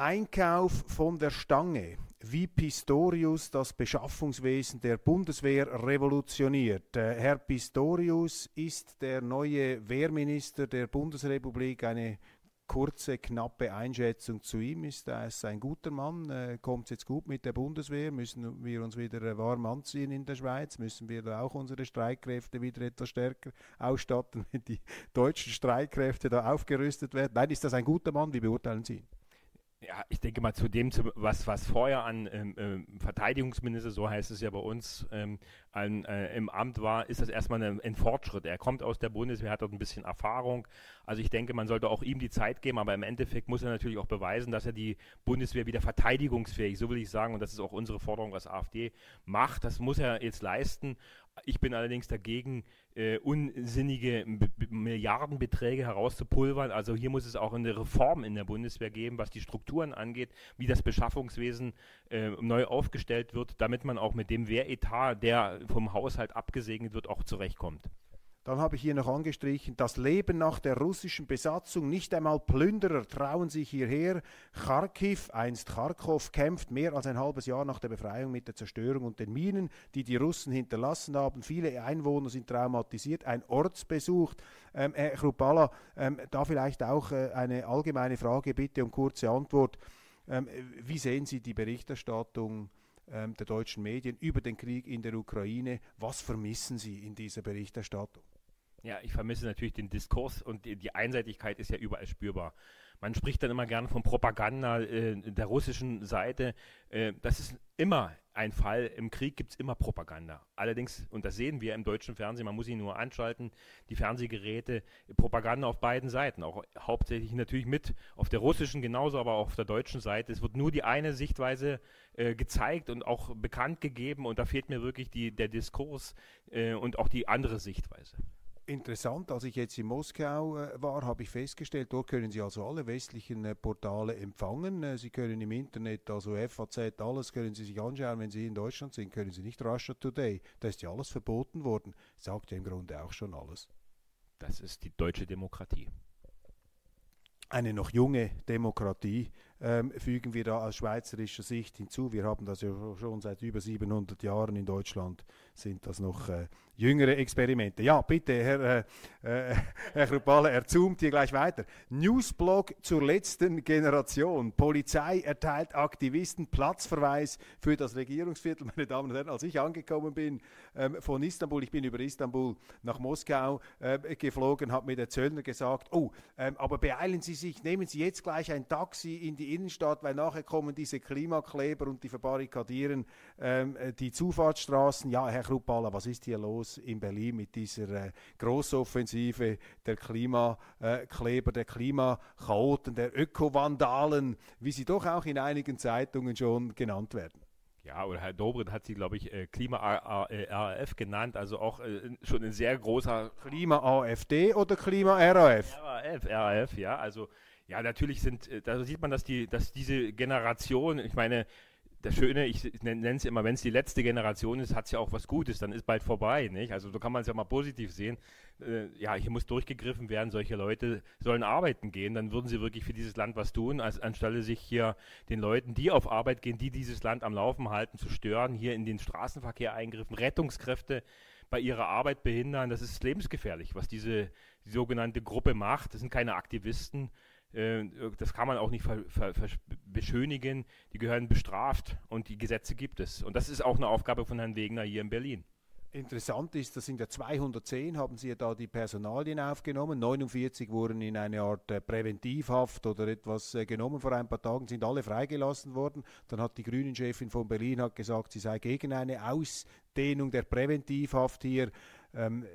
Speaker 3: Einkauf von der Stange, wie Pistorius das Beschaffungswesen der Bundeswehr revolutioniert. Äh, Herr Pistorius ist der neue Wehrminister der Bundesrepublik. Eine kurze, knappe Einschätzung zu ihm ist, er ist ein guter Mann, äh, kommt jetzt gut mit der Bundeswehr, müssen wir uns wieder äh, warm anziehen in der Schweiz, müssen wir da auch unsere Streitkräfte wieder etwas stärker ausstatten, wenn die deutschen Streitkräfte da aufgerüstet werden. Nein, ist das ein guter Mann, wie beurteilen Sie ihn?
Speaker 4: Ja, ich denke mal zu dem, was, was vorher an ähm, ähm, Verteidigungsminister, so heißt es ja bei uns, ähm, an, äh, im Amt war, ist das erstmal ein, ein, Fortschritt. Er kommt aus der Bundeswehr, hat dort ein bisschen Erfahrung. Also ich denke, man sollte auch ihm die Zeit geben, aber im Endeffekt muss er natürlich auch beweisen, dass er die Bundeswehr wieder verteidigungsfähig, so will ich sagen, und das ist auch unsere Forderung, was AfD macht, das muss er jetzt leisten. Ich bin allerdings dagegen, äh, unsinnige Milliardenbeträge herauszupulvern. Also hier muss es auch eine Reform in der Bundeswehr geben, was die Strukturen angeht, wie das Beschaffungswesen äh, neu aufgestellt wird, damit man auch mit dem Wehretat, der vom Haushalt abgesegnet wird, auch zurechtkommt.
Speaker 3: Dann habe ich hier noch angestrichen, das Leben nach der russischen Besatzung, nicht einmal Plünderer trauen sich hierher. Kharkiv, einst Kharkov, kämpft mehr als ein halbes Jahr nach der Befreiung mit der Zerstörung und den Minen, die die Russen hinterlassen haben. Viele Einwohner sind traumatisiert. Ein Ortsbesuch. Ähm, Herr Chrupalla, ähm, da vielleicht auch äh, eine allgemeine Frage, bitte um kurze Antwort. Ähm, wie sehen Sie die Berichterstattung? ähm, der deutschen Medien über den Krieg in der Ukraine. Was vermissen Sie in dieser Berichterstattung?
Speaker 4: Ja, ich vermisse natürlich den Diskurs und die, die Einseitigkeit ist ja überall spürbar. Man spricht dann immer gerne von Propaganda äh, der russischen Seite. Äh, das ist immer ein Fall. Im Krieg gibt es immer Propaganda. Allerdings, und das sehen wir im deutschen Fernsehen, man muss ihn nur anschalten, die Fernsehgeräte, Propaganda auf beiden Seiten. Auch hauptsächlich natürlich mit auf der russischen genauso, aber auch auf der deutschen Seite. Es wird nur die eine Sichtweise äh, gezeigt und auch bekannt gegeben und da fehlt mir wirklich die, der Diskurs äh, und auch die andere Sichtweise
Speaker 3: interessant, als ich jetzt in Moskau äh, war, habe ich festgestellt, dort können Sie also alle westlichen äh, Portale empfangen. Äh, Sie können im Internet, also FAZ, alles können Sie sich anschauen. Wenn Sie in Deutschland sind, können Sie nicht Russia Today. Da ist ja alles verboten worden. Sagt ja im Grunde auch schon alles.
Speaker 4: Das ist die deutsche Demokratie.
Speaker 3: Eine noch junge Demokratie ähm, fügen wir da aus schweizerischer Sicht hinzu. Wir haben das ja schon seit über 700 Jahren in Deutschland, sind das noch äh, jüngere Experimente. Ja, bitte, Herr, äh, äh, Herr Krupale, er zoomt hier gleich weiter. Newsblog zur letzten Generation. Polizei erteilt Aktivisten Platzverweis für das Regierungsviertel. Meine Damen und Herren, als ich angekommen bin ähm, von Istanbul, ich bin über Istanbul nach Moskau äh, geflogen, hat mir der Zöllner gesagt, oh, ähm, aber beeilen Sie sich, nehmen Sie jetzt gleich ein Taxi in die Innenstadt, weil nachher kommen diese Klimakleber und die verbarrikadieren ähm, äh, die Zufahrtsstraßen. Ja, Herr Krupala, was ist hier los? in Berlin mit dieser äh, Grossoffensive der Klimakleber, der Klimachaoten, der Ökovandalen, wie sie doch auch in einigen Zeitungen schon genannt werden.
Speaker 4: Ja, oder Herr Dobrindt hat sie, glaube ich, äh, Klima-RAF genannt, also auch äh, schon ein sehr großer...
Speaker 3: Klima-AfD oder Klima-RAF?
Speaker 4: RAF, RAF, ja, also ja, natürlich sind, äh, da sieht man, dass die, dass diese Generation, ich meine, das Schöne, ich nenne es immer, wenn es die letzte Generation ist, hat es ja auch was Gutes, dann ist bald vorbei, nicht? Also so kann man es ja mal positiv sehen. Äh, ja, hier muss durchgegriffen werden, solche Leute sollen arbeiten gehen, dann würden sie wirklich für dieses Land was tun, als anstelle sich hier den Leuten, die auf Arbeit gehen, die dieses Land am Laufen halten, zu stören, hier in den Straßenverkehr eingriffen, Rettungskräfte bei ihrer Arbeit behindern. Das ist lebensgefährlich, was diese die sogenannte Gruppe macht. Das sind keine Aktivisten, das kann man auch nicht beschönigen. Die gehören bestraft und die Gesetze gibt es. Und das ist auch eine Aufgabe von Herrn Wegner hier in Berlin.
Speaker 3: Interessant ist, dass in der 210 haben Sie ja da die Personalien aufgenommen. 49 wurden in eine Art äh, Präventivhaft oder etwas äh, genommen vor ein paar Tagen, sind alle freigelassen worden. Dann hat die Grünen-Chefin von Berlin hat gesagt, sie sei gegen eine Ausdehnung der Präventivhaft hier. Ähm,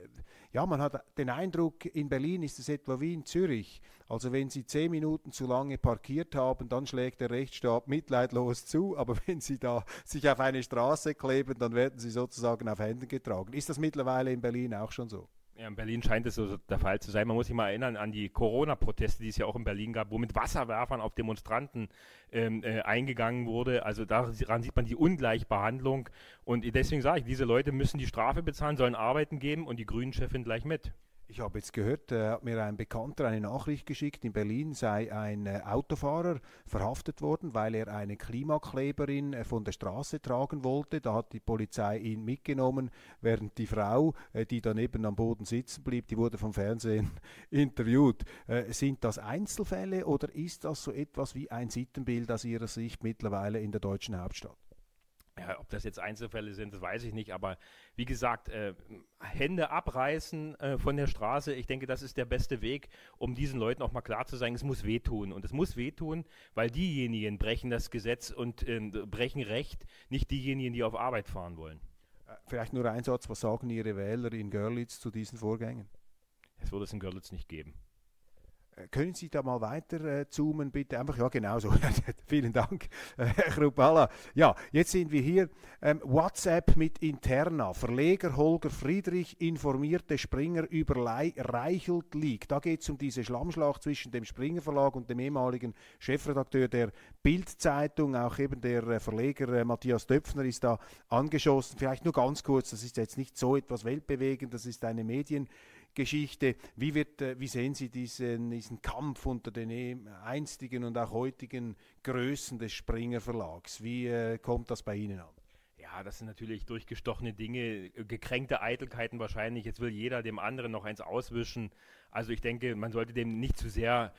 Speaker 3: ja, man hat den Eindruck, in Berlin ist es etwa wie in Zürich. Also wenn Sie zehn Minuten zu lange parkiert haben, dann schlägt der Rechtsstaat mitleidlos zu, aber wenn Sie da sich auf eine Straße kleben, dann werden Sie sozusagen auf Händen getragen. Ist das mittlerweile in Berlin auch schon so?
Speaker 4: Ja, in Berlin scheint es so der Fall zu sein. Man muss sich mal erinnern an die Corona-Proteste, die es ja auch in Berlin gab, wo mit Wasserwerfern auf Demonstranten ähm, äh, eingegangen wurde. Also daran sieht man die Ungleichbehandlung. Und deswegen sage ich, diese Leute müssen die Strafe bezahlen, sollen arbeiten geben und die Grünen-Chefin gleich mit.
Speaker 3: Ich habe jetzt gehört, äh, hat mir ein Bekannter eine Nachricht geschickt, in Berlin sei ein äh, Autofahrer verhaftet worden, weil er eine Klimakleberin äh, von der Straße tragen wollte. Da hat die Polizei ihn mitgenommen, während die Frau, äh, die daneben am Boden sitzen blieb, die wurde vom Fernsehen interviewt. Äh, sind das Einzelfälle oder ist das so etwas wie ein Sittenbild aus Ihrer Sicht mittlerweile in der deutschen Hauptstadt?
Speaker 4: Ja, ob das jetzt Einzelfälle sind, das weiß ich nicht. Aber wie gesagt, äh, Hände abreißen äh, von der Straße, ich denke, das ist der beste Weg, um diesen Leuten auch mal klar zu sagen, es muss wehtun. Und es muss wehtun, weil diejenigen brechen das Gesetz und äh, brechen Recht, nicht diejenigen, die auf Arbeit fahren wollen.
Speaker 3: Äh, vielleicht nur ein Satz, was sagen Ihre Wähler in Görlitz zu diesen Vorgängen?
Speaker 4: Es würde es in Görlitz nicht geben.
Speaker 3: Äh, können Sie da mal weiter äh, zoomen, bitte? Einfach, ja, genau so. Vielen Dank, äh, Herr Krupala. Ja, jetzt sind wir hier. Ähm, WhatsApp mit Interna. Verleger Holger Friedrich informierte Springer über Le Reichelt League. Da geht es um diese Schlammschlacht zwischen dem Springer Verlag und dem ehemaligen Chefredakteur der Bild-Zeitung. Auch eben der Verleger äh, Matthias Döpfner ist da angeschossen. Vielleicht nur ganz kurz, das ist jetzt nicht so etwas weltbewegend, das ist eine Medien- Geschichte. Wie, wird, äh, wie sehen Sie diesen, diesen Kampf unter den äh, einstigen und auch heutigen Größen des Springer Verlags? Wie äh, kommt das bei Ihnen an?
Speaker 4: Ja, das sind natürlich durchgestochene Dinge, gekränkte Eitelkeiten wahrscheinlich. Jetzt will jeder dem anderen noch eins auswischen. Also ich denke, man sollte dem nicht zu sehr,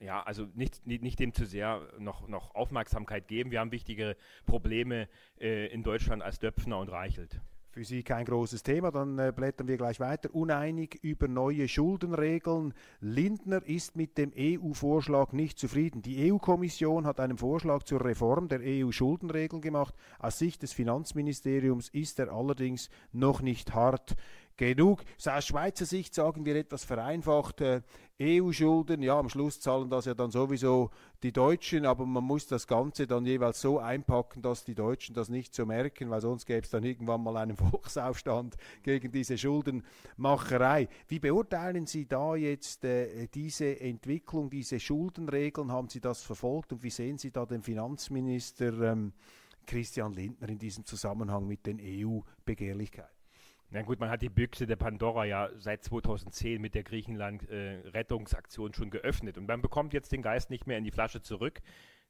Speaker 4: ja, also nicht, nicht, nicht, dem zu sehr noch, noch Aufmerksamkeit geben. Wir haben wichtige Probleme äh, in Deutschland als Döpfner und Reichelt
Speaker 3: für Sie kein großes Thema. Dann äh, blättern wir gleich weiter. Uneinig über neue Schuldenregeln. Lindner ist mit dem EU-Vorschlag nicht zufrieden. Die EU-Kommission hat einen Vorschlag zur Reform der EU-Schuldenregeln gemacht. Aus Sicht des Finanzministeriums ist er allerdings noch nicht hart genug. aus Schweizer Sicht sagen wir etwas vereinfacht, äh, EU-Schulden, ja, am Schluss zahlen das ja dann sowieso die Deutschen, aber man muss das Ganze dann jeweils so einpacken, dass die Deutschen das nicht so merken, weil sonst gäbe es dann irgendwann mal einen Volksaufstand gegen diese Schuldenmacherei. Wie beurteilen Sie da jetzt äh, diese Entwicklung, diese Schuldenregeln? Haben Sie das verfolgt und wie sehen Sie da den Finanzminister ähm, Christian Lindner in diesem Zusammenhang mit den EU-Begehrlichkeiten?
Speaker 4: Na gut, man hat die Büchse der Pandora ja seit 2010 mit der Griechenland-Rettungsaktion äh, schon geöffnet und man bekommt jetzt den Geist nicht mehr in die Flasche zurück.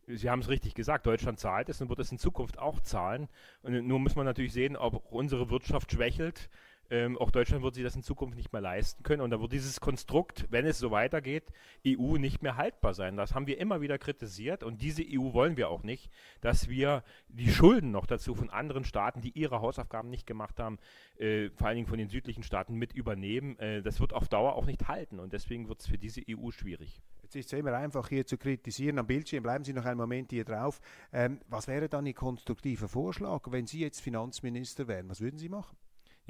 Speaker 4: Sie haben es richtig gesagt, Deutschland zahlt es und wird es in Zukunft auch zahlen. Und nur muss man natürlich sehen, ob unsere Wirtschaft schwächelt ähm, auch Deutschland wird sich das in Zukunft nicht mehr leisten können. Und da wird dieses Konstrukt, wenn es so weitergeht, EU nicht mehr haltbar sein. Das haben wir immer wieder kritisiert. Und diese EU wollen wir auch nicht, dass wir die Schulden noch dazu von anderen Staaten, die ihre Hausaufgaben nicht gemacht haben, äh, vor allen Dingen von den südlichen Staaten mit übernehmen. Äh, das wird auf Dauer auch nicht halten. Und deswegen wird es für diese EU schwierig.
Speaker 3: Jetzt ist es immer einfach hier zu kritisieren am Bildschirm. Bleiben Sie noch einen Moment hier drauf. Ähm, was wäre dann Ihr konstruktiver Vorschlag, wenn Sie jetzt Finanzminister wären? Was würden Sie machen?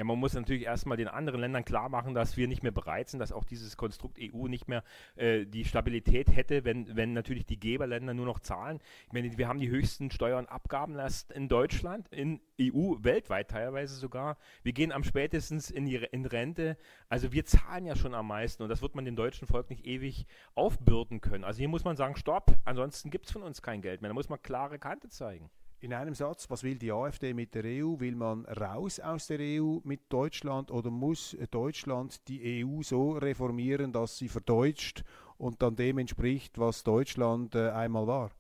Speaker 4: Ja, man muss natürlich erstmal den anderen Ländern klar machen, dass wir nicht mehr bereit sind, dass auch dieses Konstrukt EU nicht mehr äh, die Stabilität hätte, wenn, wenn natürlich die Geberländer nur noch zahlen. Ich meine, wir haben die höchsten Steuern Abgabenlast in Deutschland, in EU, weltweit teilweise sogar. Wir gehen am spätestens in, die, in Rente. Also wir zahlen ja schon am meisten und das wird man dem deutschen Volk nicht ewig aufbürden können. Also hier muss man sagen, stopp, ansonsten gibt es von uns kein Geld mehr. Da muss man klare Kante zeigen.
Speaker 3: In einem Satz, was will die AfD mit der EU? Will man raus aus der EU mit Deutschland oder muss Deutschland die EU so reformieren, dass sie verdeutscht und dann dem entspricht, was Deutschland äh, einmal war?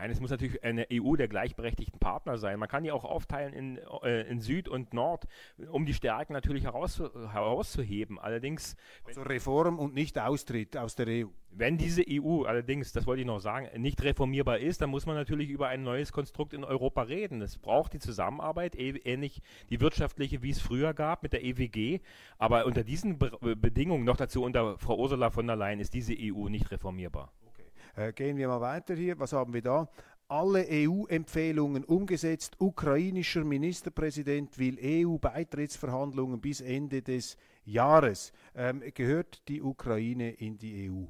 Speaker 4: Nein, es muss natürlich eine EU der gleichberechtigten Partner sein. Man kann die auch aufteilen in, äh, in Süd und Nord, um die Stärken natürlich heraus, herauszuheben. Allerdings.
Speaker 3: Also Reform und nicht Austritt aus der EU.
Speaker 4: Wenn diese EU allerdings, das wollte ich noch sagen, nicht reformierbar ist, dann muss man natürlich über ein neues Konstrukt in Europa reden. Es braucht die Zusammenarbeit, ähnlich die wirtschaftliche, wie es früher gab mit der EWG. Aber unter diesen Be Bedingungen, noch dazu unter Frau Ursula von der Leyen, ist diese EU nicht reformierbar.
Speaker 3: Äh, gehen wir mal weiter hier. Was haben wir da? Alle EU-Empfehlungen umgesetzt. Ukrainischer Ministerpräsident will EU-Beitrittsverhandlungen bis Ende des Jahres. Ähm, gehört die Ukraine in die EU?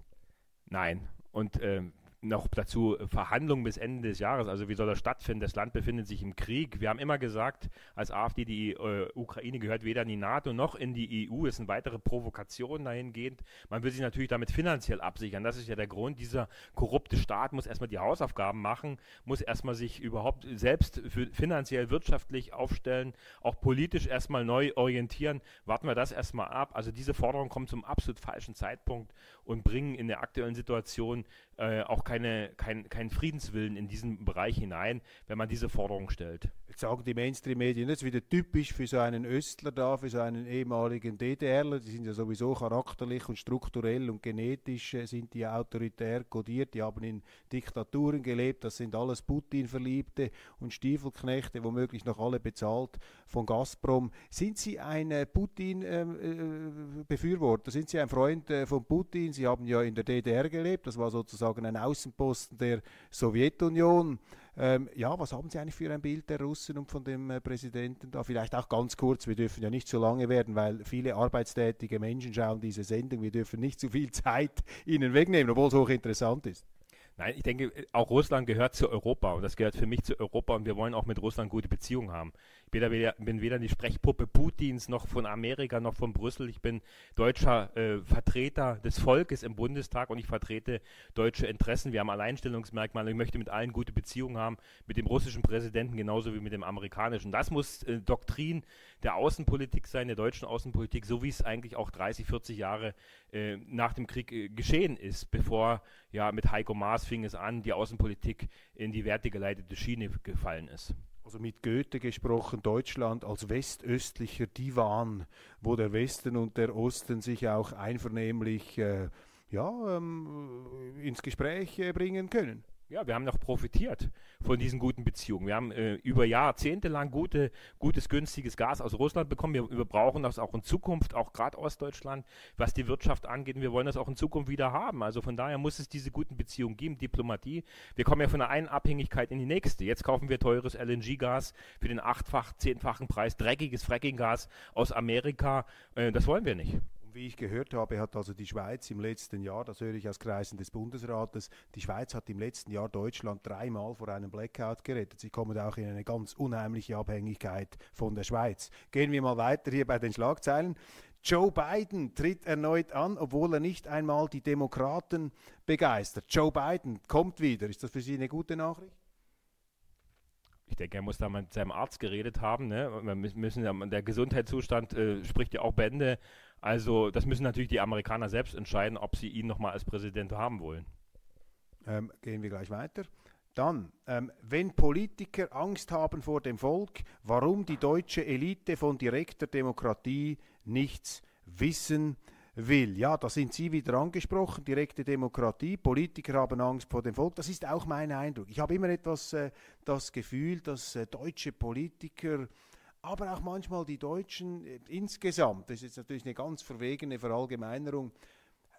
Speaker 4: Nein. Und ähm, noch dazu Verhandlungen bis Ende des Jahres. Also wie soll das stattfinden? Das Land befindet sich im Krieg. Wir haben immer gesagt, als AfD, die äh, Ukraine gehört weder in die NATO noch in die EU. Es sind weitere Provokationen dahingehend. Man will sich natürlich damit finanziell absichern. Das ist ja der Grund. Dieser korrupte Staat muss erstmal die Hausaufgaben machen, muss erstmal sich überhaupt selbst finanziell, wirtschaftlich aufstellen, auch politisch erstmal neu orientieren. Warten wir das erstmal ab. Also diese Forderungen kommen zum absolut falschen Zeitpunkt und bringen in der aktuellen Situation äh, auch keine, kein, keinen Friedenswillen in diesen Bereich hinein, wenn man diese Forderung stellt.
Speaker 3: Sagen die Mainstream-Medien, das ist wieder typisch für so einen Östler da, für so einen ehemaligen DDRler. Die sind ja sowieso charakterlich und strukturell und genetisch äh, sind die autoritär kodiert. Die haben in Diktaturen gelebt. Das sind alles Putin-Verliebte und Stiefelknechte, womöglich noch alle bezahlt von Gazprom. Sind Sie ein äh, Putin-Befürworter? sind Sie ein Freund äh, von Putin? Sie haben ja in der DDR gelebt. Das war sozusagen ein Außenposten der Sowjetunion. Ähm, ja, was haben Sie eigentlich für ein Bild der Russen und von dem äh, Präsidenten da? Vielleicht auch ganz kurz, wir dürfen ja nicht zu lange werden, weil viele arbeitstätige Menschen schauen diese Sendung. Wir dürfen nicht zu viel Zeit ihnen wegnehmen, obwohl es hochinteressant ist.
Speaker 4: Nein, ich denke, auch Russland gehört zu Europa und das gehört für mich zu Europa und wir wollen auch mit Russland gute Beziehungen haben. Ich bin weder, bin weder die Sprechpuppe Putins noch von Amerika noch von Brüssel. Ich bin deutscher äh, Vertreter des Volkes im Bundestag und ich vertrete deutsche Interessen. Wir haben Alleinstellungsmerkmale. Ich möchte mit allen gute Beziehungen haben, mit dem russischen Präsidenten genauso wie mit dem amerikanischen. Das muss äh, Doktrin der Außenpolitik sein, der deutschen Außenpolitik, so wie es eigentlich auch 30, 40 Jahre äh, nach dem Krieg äh, geschehen ist, bevor ja mit Heiko Maas fing es an, die Außenpolitik in die wertegeleitete Schiene gefallen ist
Speaker 3: also mit Goethe gesprochen, Deutschland als westöstlicher Divan, wo der Westen und der Osten sich auch einvernehmlich äh, ja, ähm, ins Gespräch äh, bringen können.
Speaker 4: Ja, wir haben noch profitiert von diesen guten Beziehungen. Wir haben äh, über Jahrzehnte lang gute, gutes, günstiges Gas aus Russland bekommen. Wir, wir brauchen das auch in Zukunft, auch gerade Ostdeutschland, was die Wirtschaft angeht. Und wir wollen das auch in Zukunft wieder haben. Also von daher muss es diese guten Beziehungen geben, Diplomatie. Wir kommen ja von der einen Abhängigkeit in die nächste. Jetzt kaufen wir teures LNG-Gas für den achtfach, zehnfachen Preis, dreckiges Fracking-Gas aus Amerika. Äh, das wollen wir nicht
Speaker 3: wie ich gehört habe, hat also die Schweiz im letzten Jahr, das höre ich aus Kreisen des Bundesrates, die Schweiz hat im letzten Jahr Deutschland dreimal vor einem Blackout gerettet. Sie kommen auch in eine ganz unheimliche Abhängigkeit von der Schweiz. Gehen wir mal weiter hier bei den Schlagzeilen. Joe Biden tritt erneut an, obwohl er nicht einmal die Demokraten begeistert. Joe Biden kommt wieder. Ist das für Sie eine gute Nachricht?
Speaker 4: ich denke, er muss da mit seinem Arzt geredet haben. Ne? Müssen, der Gesundheitszustand äh, spricht ja auch Bände. Also das müssen natürlich die Amerikaner selbst entscheiden, ob sie ihn nochmal als Präsident haben wollen.
Speaker 3: Ähm, gehen wir gleich weiter. Dann, ähm, wenn Politiker Angst haben vor dem Volk, warum die deutsche Elite von direkter Demokratie nichts wissen will. Ja, da sind Sie wieder angesprochen, direkte Demokratie, Politiker haben Angst vor dem Volk. Das ist auch mein Eindruck. Ich habe immer etwas äh, das Gefühl, dass äh, deutsche Politiker aber auch manchmal die Deutschen äh, insgesamt, das ist jetzt natürlich eine ganz verwegene Verallgemeinerung,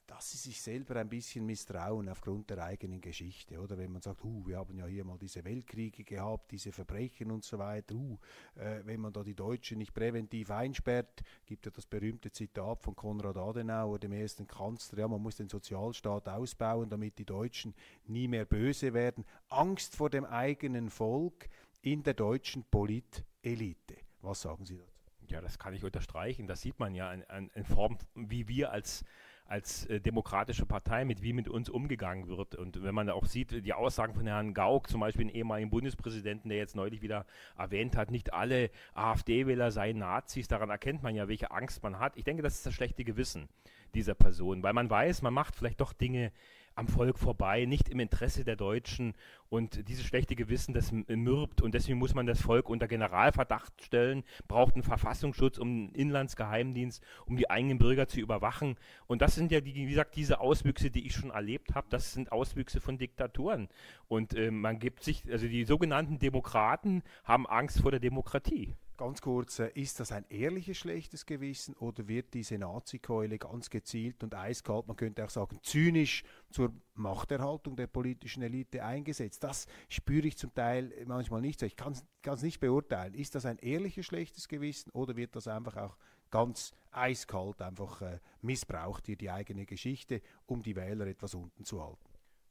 Speaker 3: dass sie sich selber ein bisschen misstrauen aufgrund der eigenen Geschichte. Oder wenn man sagt, uh, wir haben ja hier mal diese Weltkriege gehabt, diese Verbrechen und so weiter. Uh, äh, wenn man da die Deutschen nicht präventiv einsperrt, gibt ja das berühmte Zitat von Konrad Adenauer, dem ersten Kanzler, ja, man muss den Sozialstaat ausbauen, damit die Deutschen nie mehr böse werden. Angst vor dem eigenen Volk in der deutschen Politelite. Was sagen Sie dazu?
Speaker 4: Ja, das kann ich unterstreichen. Das sieht man ja in, in Form, wie wir als als äh, demokratische Partei, mit wie mit uns umgegangen wird. Und wenn man auch sieht, die Aussagen von Herrn Gauck, zum Beispiel den ehemaligen Bundespräsidenten, der jetzt neulich wieder erwähnt hat, nicht alle AfD-Wähler seien Nazis, daran erkennt man ja, welche Angst man hat. Ich denke, das ist das schlechte Gewissen dieser Person, weil man weiß, man macht vielleicht doch Dinge, am Volk vorbei, nicht im Interesse der Deutschen. Und dieses schlechte Gewissen, das mürbt. Und deswegen muss man das Volk unter Generalverdacht stellen, braucht einen Verfassungsschutz, um einen Inlandsgeheimdienst, um die eigenen Bürger zu überwachen. Und das sind ja, die, wie gesagt, diese Auswüchse, die ich schon erlebt habe. Das sind Auswüchse von Diktaturen. Und äh, man gibt sich, also die sogenannten Demokraten haben Angst vor der Demokratie.
Speaker 3: Ganz kurz, äh, ist das ein ehrliches schlechtes Gewissen oder wird diese Nazi-Keule ganz gezielt und eiskalt, man könnte auch sagen zynisch, zur Machterhaltung der politischen Elite eingesetzt? Das spüre ich zum Teil manchmal nicht so. Ich kann es nicht beurteilen. Ist das ein ehrliches schlechtes Gewissen oder wird das einfach auch ganz eiskalt einfach äh, missbraucht, hier die eigene Geschichte, um die Wähler etwas unten zu halten?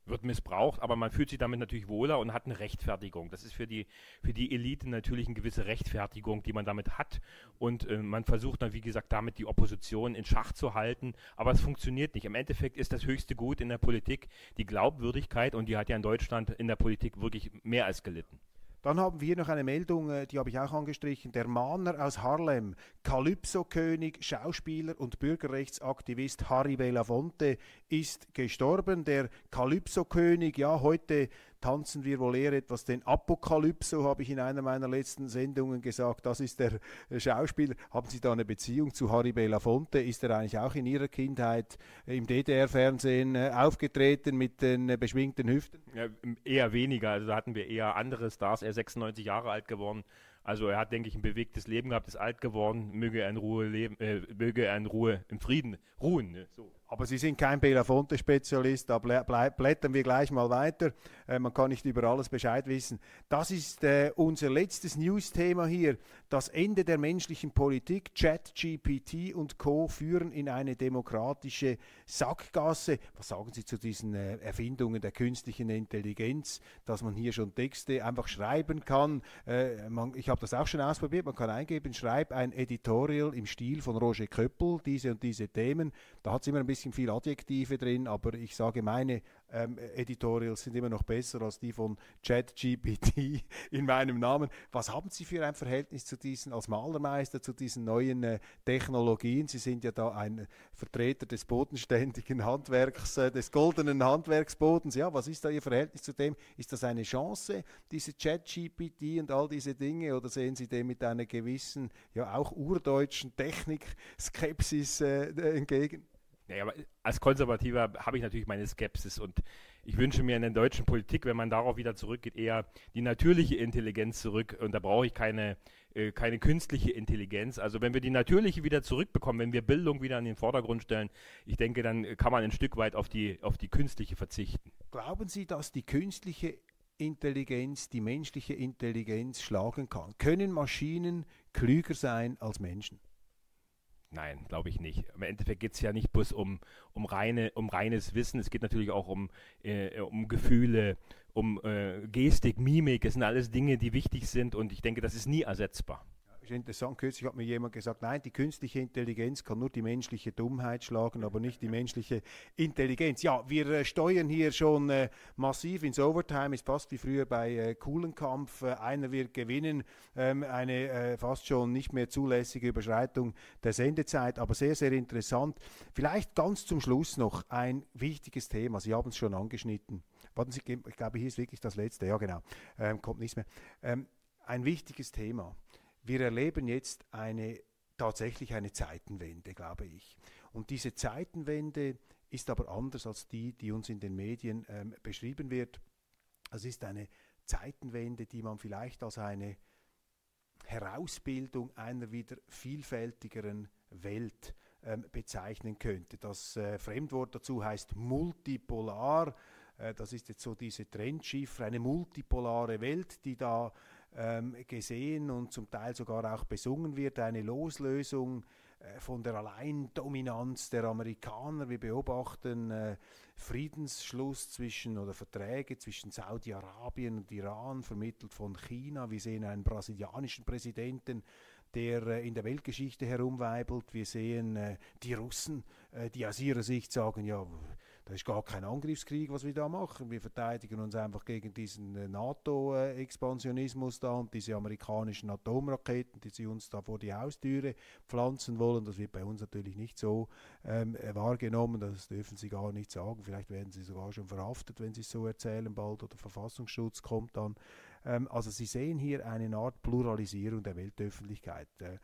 Speaker 4: Wird missbraucht, aber man fühlt sich damit natürlich wohler und hat eine Rechtfertigung. Das ist für die, für die Elite natürlich eine gewisse Rechtfertigung, die man damit hat. Und äh, man versucht dann, wie gesagt, damit die Opposition in Schach zu halten, aber es funktioniert nicht. Im Endeffekt ist das höchste Gut in der Politik die Glaubwürdigkeit und die hat ja in Deutschland in der Politik wirklich mehr als gelitten.
Speaker 3: Dann haben wir noch eine Meldung, äh, die habe ich auch angestrichen. Der Mahner aus Harlem, Calypso-König, Schauspieler und Bürgerrechtsaktivist Harry Belafonte ist gestorben. Der Calypso-König, ja, heute tanzen wir wohl eher etwas den Apokalypso, habe ich in einer meiner letzten Sendungen gesagt. Das ist der Schauspieler. Haben Sie da eine Beziehung zu Harry Belafonte? Ist er eigentlich auch in Ihrer Kindheit im DDR-Fernsehen äh, aufgetreten mit den äh, beschwingten Hüften?
Speaker 4: Ja, eher weniger. Also da hatten wir eher andere Stars. Er ist 96 Jahre alt geworden. Also er hat, denke ich, ein bewegtes Leben gehabt, ist alt geworden, möge er in Ruhe leben, äh, möge er in Ruhe, im Frieden ruhen. Ne? So.
Speaker 3: Aber Sie sind kein Belafonte-Spezialist, da blättern wir gleich mal weiter. Äh, man kann nicht über alles Bescheid wissen. Das ist äh, unser letztes News-Thema hier. Das Ende der menschlichen Politik. Chat, GPT und Co. führen in eine demokratische Sackgasse. Was sagen Sie zu diesen äh, Erfindungen der künstlichen Intelligenz, dass man hier schon Texte einfach schreiben kann? Äh, ich habe das auch schon ausprobiert. Man kann eingeben, schreib ein Editorial im Stil von Roger Köppel, diese und diese Themen. Da hat es immer ein bisschen viel Adjektive drin, aber ich sage, meine ähm, Editorials sind immer noch besser als die von ChatGPT in meinem Namen. Was haben Sie für ein Verhältnis zu diesen, als Malermeister, zu diesen neuen äh, Technologien? Sie sind ja da ein Vertreter des bodenständigen Handwerks, äh, des goldenen Handwerksbodens. Ja, was ist da Ihr Verhältnis zu dem? Ist das eine Chance, diese ChatGPT und all diese Dinge, oder sehen Sie dem mit einer gewissen, ja auch urdeutschen Technik-Skepsis äh, entgegen?
Speaker 4: Naja, aber als Konservativer habe ich natürlich meine Skepsis und ich wünsche mir in der deutschen Politik, wenn man darauf wieder zurückgeht, eher die natürliche Intelligenz zurück und da brauche ich keine, äh, keine künstliche Intelligenz. Also wenn wir die natürliche wieder zurückbekommen, wenn wir Bildung wieder an den Vordergrund stellen, ich denke, dann kann man ein Stück weit auf die, auf die künstliche verzichten.
Speaker 3: Glauben Sie, dass die künstliche Intelligenz die menschliche Intelligenz schlagen kann? Können Maschinen klüger sein als Menschen?
Speaker 4: Nein, glaube ich nicht. Im Endeffekt geht es ja nicht bloß um, um, reine, um reines Wissen, es geht natürlich auch um, äh, um Gefühle, um äh, Gestik, Mimik. Es sind alles Dinge, die wichtig sind und ich denke, das ist nie ersetzbar
Speaker 3: ist interessant, kürzlich hat mir jemand gesagt, nein, die künstliche Intelligenz kann nur die menschliche Dummheit schlagen, aber nicht die menschliche Intelligenz. Ja, wir äh, steuern hier schon äh, massiv ins Overtime, ist fast wie früher bei äh, Kuhlenkampf. Äh, einer wird gewinnen, ähm, eine fast schon nicht mehr zulässige Überschreitung der Sendezeit, aber sehr, sehr interessant. Vielleicht ganz zum Schluss noch ein wichtiges Thema, Sie haben es schon angeschnitten. Warten Sie, ich glaube, hier ist wirklich das letzte, ja genau, ähm, kommt nichts mehr. Ähm, ein wichtiges Thema wir erleben jetzt eine tatsächlich eine Zeitenwende, glaube ich. Und diese Zeitenwende ist aber anders als die, die uns in den Medien ähm, beschrieben wird. Es ist eine Zeitenwende, die man vielleicht als eine Herausbildung einer wieder vielfältigeren Welt ähm, bezeichnen könnte. Das äh, Fremdwort dazu heißt multipolar. Äh, das ist jetzt so diese Trendchiffre, eine multipolare Welt, die da gesehen und zum Teil sogar auch besungen wird, eine Loslösung äh, von der Alleindominanz der Amerikaner. Wir beobachten äh, Friedensschluss zwischen oder Verträge zwischen Saudi-Arabien und Iran, vermittelt von China. Wir sehen einen brasilianischen Präsidenten, der äh, in der Weltgeschichte herumweibelt. Wir sehen die Russen, die aus ihrer Sicht sagen, ja, das ist gar kein Angriffskrieg, was wir da machen. Wir verteidigen uns einfach gegen diesen äh, NATO-Expansionismus da und diese amerikanischen Atomraketen, die sie uns da vor die Haustüre pflanzen wollen. Das wird bei uns natürlich nicht so ähm, äh, wahrgenommen. Das dürfen sie gar nicht sagen. Vielleicht werden sie sogar schon verhaftet, wenn sie es so erzählen bald oder Verfassungsschutz kommt dann. Ähm, also Sie sehen hier eine Art Pluralisierung der Weltöffentlichkeit. Äh,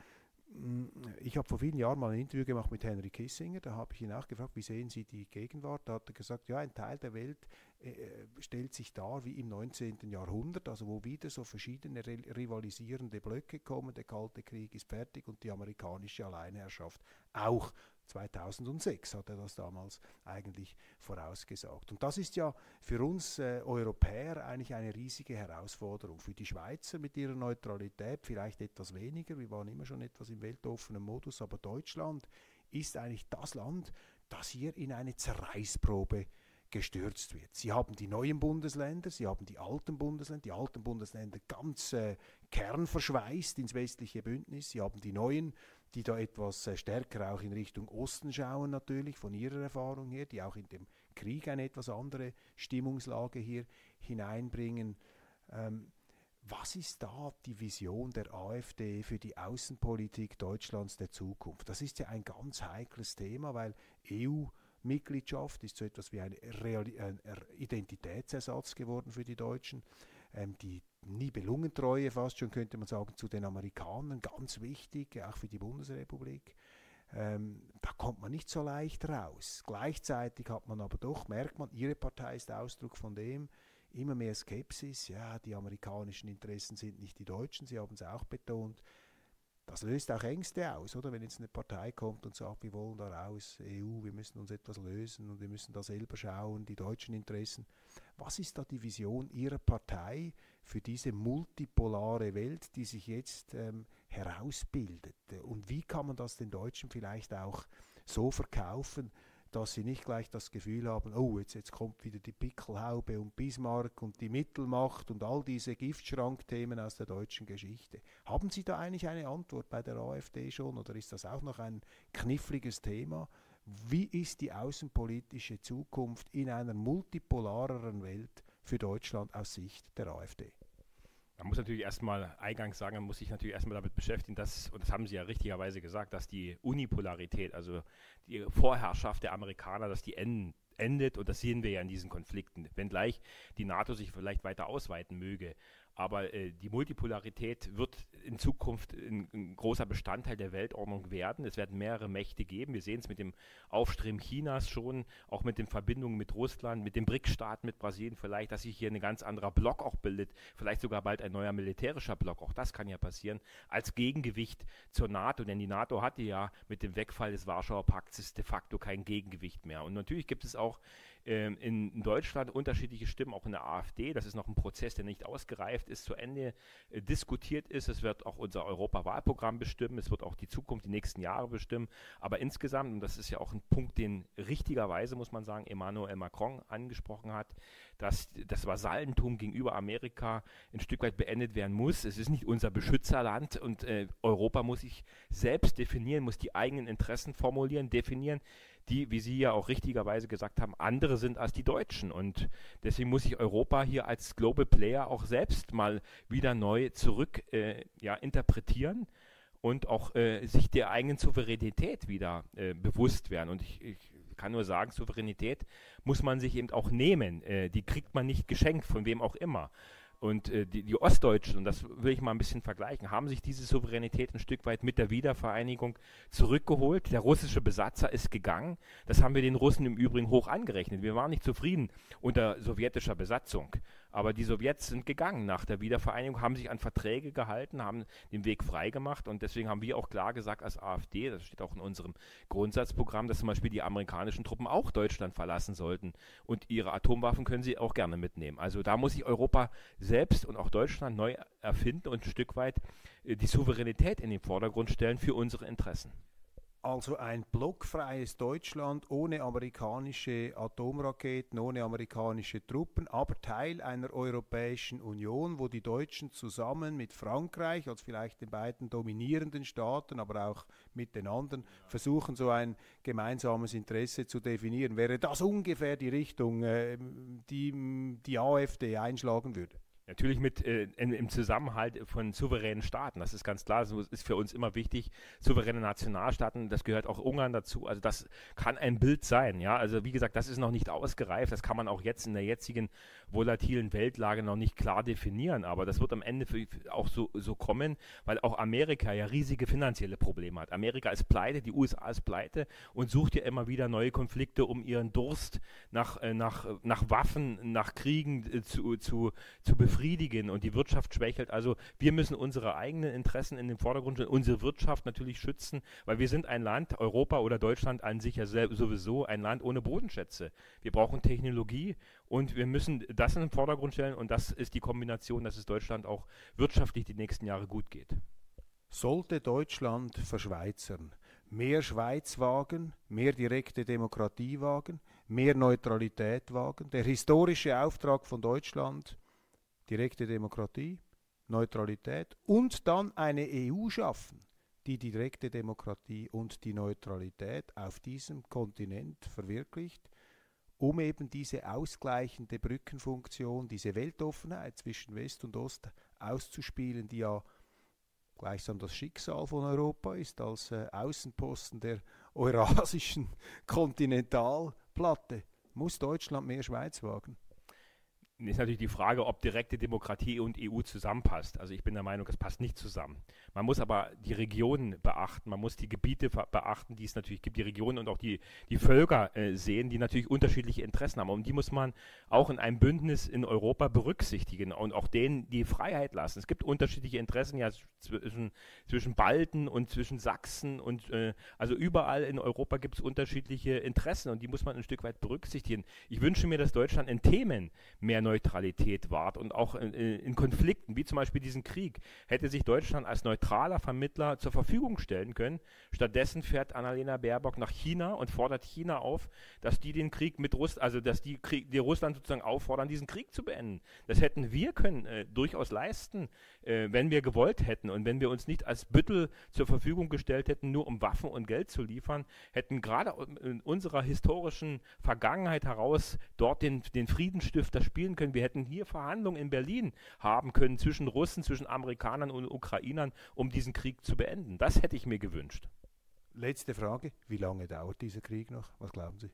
Speaker 3: ich habe vor vielen Jahren mal ein Interview gemacht mit Henry Kissinger, da habe ich ihn auch gefragt, wie sehen Sie die Gegenwart? Da hat er gesagt, ja, ein Teil der Welt äh, äh stellt sich dar wie im 19. Jahrhundert, also wo wieder so verschiedene rivalisierende Blöcke kommen, der Kalte Krieg ist fertig und die amerikanische Alleinherrschaft auch. 2006 hat er das damals eigentlich vorausgesagt. Und das ist ja für uns äh, Europäer eigentlich eine riesige Herausforderung. Für die Schweizer mit ihrer Neutralität vielleicht etwas weniger. Wir waren immer schon etwas im weltoffenen Modus, aber Deutschland ist eigentlich das Land, das hier in eine Zerreißprobe gestürzt wird. Sie haben die neuen Bundesländer, Sie haben die alten Bundesländer, die alten Bundesländer ganz äh, kernverschweißt ins westliche Bündnis. Sie haben die neuen die da etwas äh, stärker auch in Richtung Osten schauen natürlich, von ihrer Erfahrung her, die auch in dem Krieg eine etwas andere Stimmungslage hier hineinbringen. Ähm, was ist da die Vision der AfD für die Außenpolitik Deutschlands der Zukunft? Das ist ja ein ganz heikles Thema, weil EU EU-Mitgliedschaft ist so etwas wie ein Identitätsersatz geworden für die Deutschen. Ähm, die Nibelungentreue fast schon, könnte man sagen, zu den Amerikanern, ganz wichtig, auch für die Bundesrepublik. Ähm, da kommt man nicht so leicht raus. Gleichzeitig hat man aber doch, merkt man, ihre Partei ist Ausdruck von dem, immer mehr Skepsis. Ja, die amerikanischen Interessen sind nicht die deutschen, sie haben es auch betont. Das löst auch Ängste aus, oder? Wenn jetzt eine Partei kommt und sagt, wir wollen da raus, EU, wir müssen uns etwas lösen und wir müssen da selber schauen, die deutschen Interessen. Was ist da die Vision Ihrer Partei für diese multipolare Welt, die sich jetzt ähm, herausbildet? Und wie kann man das den Deutschen vielleicht auch so verkaufen, dass sie nicht gleich das Gefühl haben, oh, jetzt, jetzt kommt wieder die Pickelhaube und Bismarck und die Mittelmacht und all diese Giftschrankthemen aus der deutschen Geschichte. Haben Sie da eigentlich eine Antwort bei der AfD schon oder ist das auch noch ein kniffliges Thema? Wie ist die außenpolitische Zukunft in einer multipolareren Welt für Deutschland aus Sicht der AfD?
Speaker 4: Man muss natürlich erstmal eingangs sagen, man muss sich natürlich erstmal damit beschäftigen, dass, und das haben Sie ja richtigerweise gesagt, dass die Unipolarität, also die Vorherrschaft der Amerikaner, dass die enden, endet und das sehen wir ja in diesen Konflikten. Wenngleich die NATO sich vielleicht weiter ausweiten möge, aber äh, die Multipolarität wird in Zukunft ein, ein, großer Bestandteil der Weltordnung werden. Es werden mehrere Mächte geben. Wir sehen es mit dem Aufstreben Chinas schon, auch mit den Verbindungen mit Russland, mit den BRIC-Staaten, mit Brasilien vielleicht, dass sich hier ein ganz anderer Block auch bildet, vielleicht sogar bald ein neuer militärischer Block. Auch das kann ja passieren, als Gegengewicht zur NATO. Denn die NATO hatte ja mit dem Wegfall des Warschauer Paktes de facto kein Gegengewicht mehr. Und natürlich gibt es auch ähm, in Deutschland unterschiedliche Stimmen, auch in der AfD. Das ist noch ein Prozess, der nicht ausgereift ist, zu Ende äh, diskutiert ist. Es wird auch unser Europawahlprogramm bestimmen. Es wird auch die Zukunft, die nächsten Jahre bestimmen. Aber insgesamt, und das ist ja auch ein Punkt, den richtigerweise, muss man sagen, Emmanuel Macron angesprochen hat, dass das Vasallentum gegenüber Amerika ein Stück weit beendet werden muss. Es ist nicht unser Beschützerland und äh, Europa muss sich selbst definieren, muss die eigenen Interessen formulieren, definieren die, wie Sie ja auch richtigerweise gesagt haben, andere sind als die Deutschen. Und deswegen muss sich Europa hier als Global Player auch selbst mal wieder neu zurück äh, ja, interpretieren und auch äh, sich der eigenen Souveränität wieder äh, bewusst werden. Und ich, ich, kann nur sagen, Souveränität muss man sich eben auch nehmen. Äh, die kriegt man nicht geschenkt, von wem auch immer. Und äh, die, die, Ostdeutschen, und das will ich mal ein bisschen vergleichen, haben sich diese Souveränität ein Stück weit mit der Wiedervereinigung zurückgeholt. Der russische Besatzer ist gegangen. Das haben wir den Russen im Übrigen hoch angerechnet. Wir waren nicht zufrieden unter sowjetischer Besatzung. Aber die Sowjets sind gegangen nach der Wiedervereinigung, haben sich an Verträge gehalten, haben den Weg freigemacht und deswegen haben wir auch klar gesagt als AfD, das steht auch in unserem Grundsatzprogramm, dass zum Beispiel die amerikanischen Truppen auch Deutschland verlassen sollten und ihre Atomwaffen können sie auch gerne mitnehmen. Also da muss sich Europa selbst und auch Deutschland neu erfinden und ein Stück weit äh, die Souveränität in den Vordergrund stellen für unsere Interessen.
Speaker 3: Also ein blockfreies Deutschland ohne amerikanische Atomraketen, ohne amerikanische Truppen, aber Teil einer Europäischen Union, wo die Deutschen zusammen mit Frankreich, als vielleicht den beiden dominierenden Staaten, aber auch mit den anderen, versuchen, so ein gemeinsames Interesse zu definieren. Wäre das ungefähr die Richtung, äh, die die AfD einschlagen würde?
Speaker 4: Natürlich mit äh, in, im Zusammenhalt von souveränen Staaten, das ist ganz klar, das ist für uns immer wichtig. Souveräne Nationalstaaten, das gehört auch Ungarn dazu. Also das kann ein Bild sein, ja. Also wie gesagt, das ist noch nicht ausgereift, das kann man auch jetzt in der jetzigen volatilen Weltlage noch nicht klar definieren, aber das wird am Ende für, auch so, so kommen, weil auch Amerika ja riesige finanzielle Probleme hat. Amerika ist pleite, die USA ist pleite und sucht ja immer wieder neue Konflikte, um ihren Durst nach, äh, nach, nach Waffen, nach Kriegen äh, zu, zu, zu befriedigen befriedigen und die Wirtschaft schwächelt. Also wir müssen unsere eigenen Interessen in den Vordergrund stellen, unsere Wirtschaft natürlich schützen, weil wir sind ein Land, Europa oder Deutschland an sich ja sowieso ein Land ohne Bodenschätze. Wir brauchen Technologie und wir müssen das in den Vordergrund stellen und das ist die Kombination, dass es Deutschland auch wirtschaftlich die nächsten Jahre gut geht.
Speaker 3: Sollte Deutschland verschweizern, mehr Schweiz wagen, mehr direkte Demokratie wagen, mehr Neutralität wagen. Der historische Auftrag von Deutschland direkte Demokratie, Neutralität und dann eine EU schaffen, die die direkte Demokratie und die Neutralität auf diesem Kontinent verwirklicht, um eben diese ausgleichende Brückenfunktion, diese Weltoffenheit zwischen West und Ost auszuspielen, die ja gleichsam das Schicksal von Europa ist als äh, Außenposten der eurasischen Kontinentalplatte. Muss Deutschland mehr Schweiz wagen?
Speaker 4: Ist natürlich die Frage, ob direkte Demokratie und EU zusammenpasst. Also ich bin der Meinung, es passt nicht zusammen. Man muss aber die Regionen beachten, man muss die Gebiete beachten, die es natürlich gibt, die Regionen und auch die, die Völker äh, sehen, die natürlich unterschiedliche Interessen haben. Und die muss man auch in einem Bündnis in Europa berücksichtigen und auch denen die Freiheit lassen. Es gibt unterschiedliche Interessen ja zwischen, zwischen Balten und zwischen Sachsen und äh, also überall in Europa gibt es unterschiedliche Interessen und die muss man ein Stück weit berücksichtigen. Ich wünsche mir, dass Deutschland in Themen mehr Neutralität wahrt und auch in, in, Konflikten, wie zum Beispiel diesen Krieg, hätte sich Deutschland als neutraler Vermittler zur Verfügung stellen können. Stattdessen fährt Annalena Baerbock nach China und fordert China auf, dass die den Krieg mit Russland, also dass die, Krieg, die Russland sozusagen auffordern, diesen Krieg zu beenden. Das hätten wir können äh, durchaus leisten, äh, wenn wir gewollt hätten und wenn wir uns nicht als Büttel zur Verfügung gestellt hätten, nur um Waffen und Geld zu liefern, hätten gerade in unserer historischen Vergangenheit heraus dort den, den Friedensstifter spielen verhandeln können. Wir hätten hier Verhandlungen in Berlin haben können zwischen Russen, zwischen Amerikanern und Ukrainern, um diesen Krieg zu beenden. Das hätte ich mir gewünscht.
Speaker 3: Letzte Frage. Wie lange dauert dieser Krieg noch? Was glauben Sie?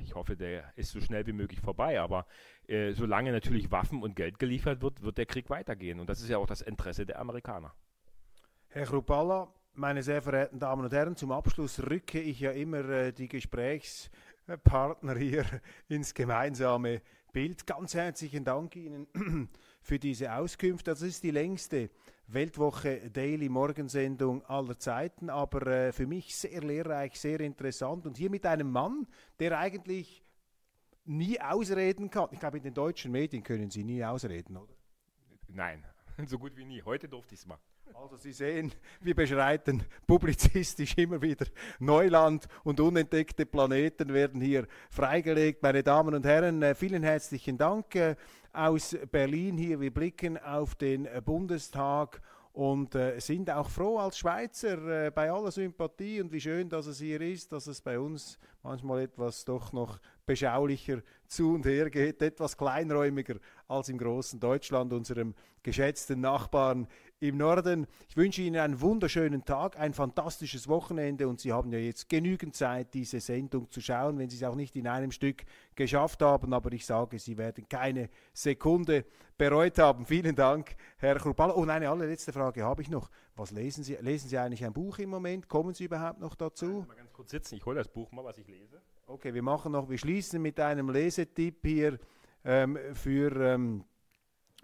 Speaker 4: Ich hoffe, der ist so schnell wie möglich vorbei. Aber äh, solange natürlich Waffen und Geld geliefert wird, wird der Krieg weitergehen. Und das ist ja auch das Interesse der Amerikaner.
Speaker 3: Herr Chrupalla, meine sehr verehrten Damen und Herren, zum Abschluss rücke ich ja immer äh, die Gesprächspartner hier ins gemeinsame Bild. Ganz herzlichen Dank Ihnen für diese Auskunft. Das ist die längste Weltwoche Daily Morgensendung aller Zeiten, aber äh, für mich sehr lehrreich, sehr interessant und hier mit einem Mann, der eigentlich nie ausreden kann. Ich glaube, in den deutschen Medien können Sie nie ausreden, oder?
Speaker 4: Nein, so gut wie nie. Heute durfte ich es mal.
Speaker 3: Also Sie sehen, wir beschreiten publizistisch immer wieder Neuland und unentdeckte Planeten werden hier freigelegt. Meine Damen und Herren, äh, vielen herzlichen Dank äh, aus Berlin hier. Wir blicken auf den Bundestag und äh, sind auch froh als Schweizer bei aller Sympathie und wie schön, dass es hier ist, dass es bei uns manchmal etwas doch noch beschaulicher zu und her geht, etwas kleinräumiger als im großen Deutschland, unserem geschätzten Nachbarn im Norden. Ich wünsche Ihnen einen wunderschönen Tag, ein fantastisches Wochenende und Sie haben ja jetzt genügend Zeit, diese Sendung zu schauen, wenn Sie es auch nicht in einem Stück geschafft haben. Aber ich sage, Sie werden keine Sekunde bereut haben. Vielen Dank, Herr Chrupalla. Und eine allerletzte Frage habe ich noch. Was lesen Sie? Lesen Sie eigentlich ein Buch im Moment? Kommen Sie überhaupt noch dazu?
Speaker 4: Mal ganz kurz sitzen. Ich hole das Buch mal, was ich lese.
Speaker 3: Okay, wir machen noch, wir schließen mit einem Lesetipp hier ähm, für ähm,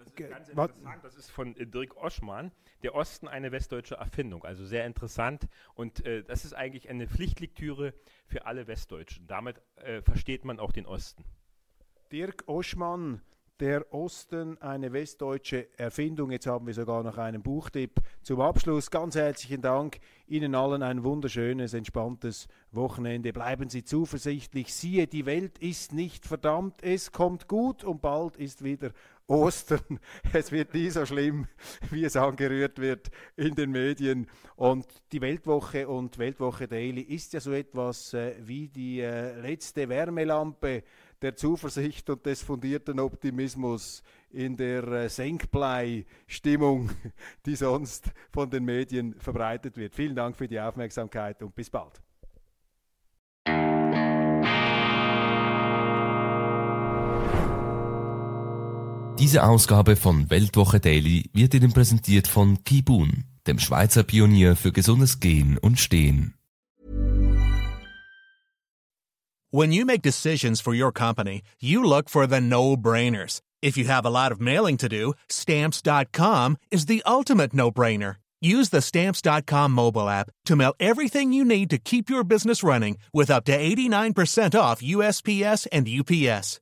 Speaker 4: das ist ganz interessant. Das ist von äh, Dirk Oschmann. Der Osten eine westdeutsche Erfindung. Also sehr interessant. Und äh, das ist eigentlich eine Pflichtlektüre für alle Westdeutschen. Damit äh, versteht man auch den Osten.
Speaker 3: Dirk Oschmann, der Osten, eine westdeutsche Erfindung. Jetzt haben wir sogar noch einen Buchtipp zum Abschluss. Ganz herzlichen Dank. Ihnen allen ein wunderschönes, entspanntes Wochenende. Bleiben Sie zuversichtlich. Siehe, die Welt ist nicht verdammt. Es kommt gut und bald ist wieder Ostern. Es wird nie so schlimm, wie es angerührt wird in den Medien. Und die Weltwoche und Weltwoche Daily ist ja so etwas äh, wie die äh, letzte Wärmelampe der Zuversicht und des fundierten Optimismus in der äh, Senkblei-Stimmung, die sonst von den Medien verbreitet wird. Vielen Dank für die Aufmerksamkeit und bis bald.
Speaker 2: Diese Ausgabe von Weltwoche Daily wird Ihnen präsentiert von Kibun, dem Schweizer Pionier für gesundes Gehen und Stehen.
Speaker 6: When you make decisions for your company, you look for the no-brainers. If you have a lot of mailing to do, stamps.com is the ultimate no-brainer. Use the stamps.com mobile app to mail everything you need to keep your business running with up to 89% off USPS and UPS.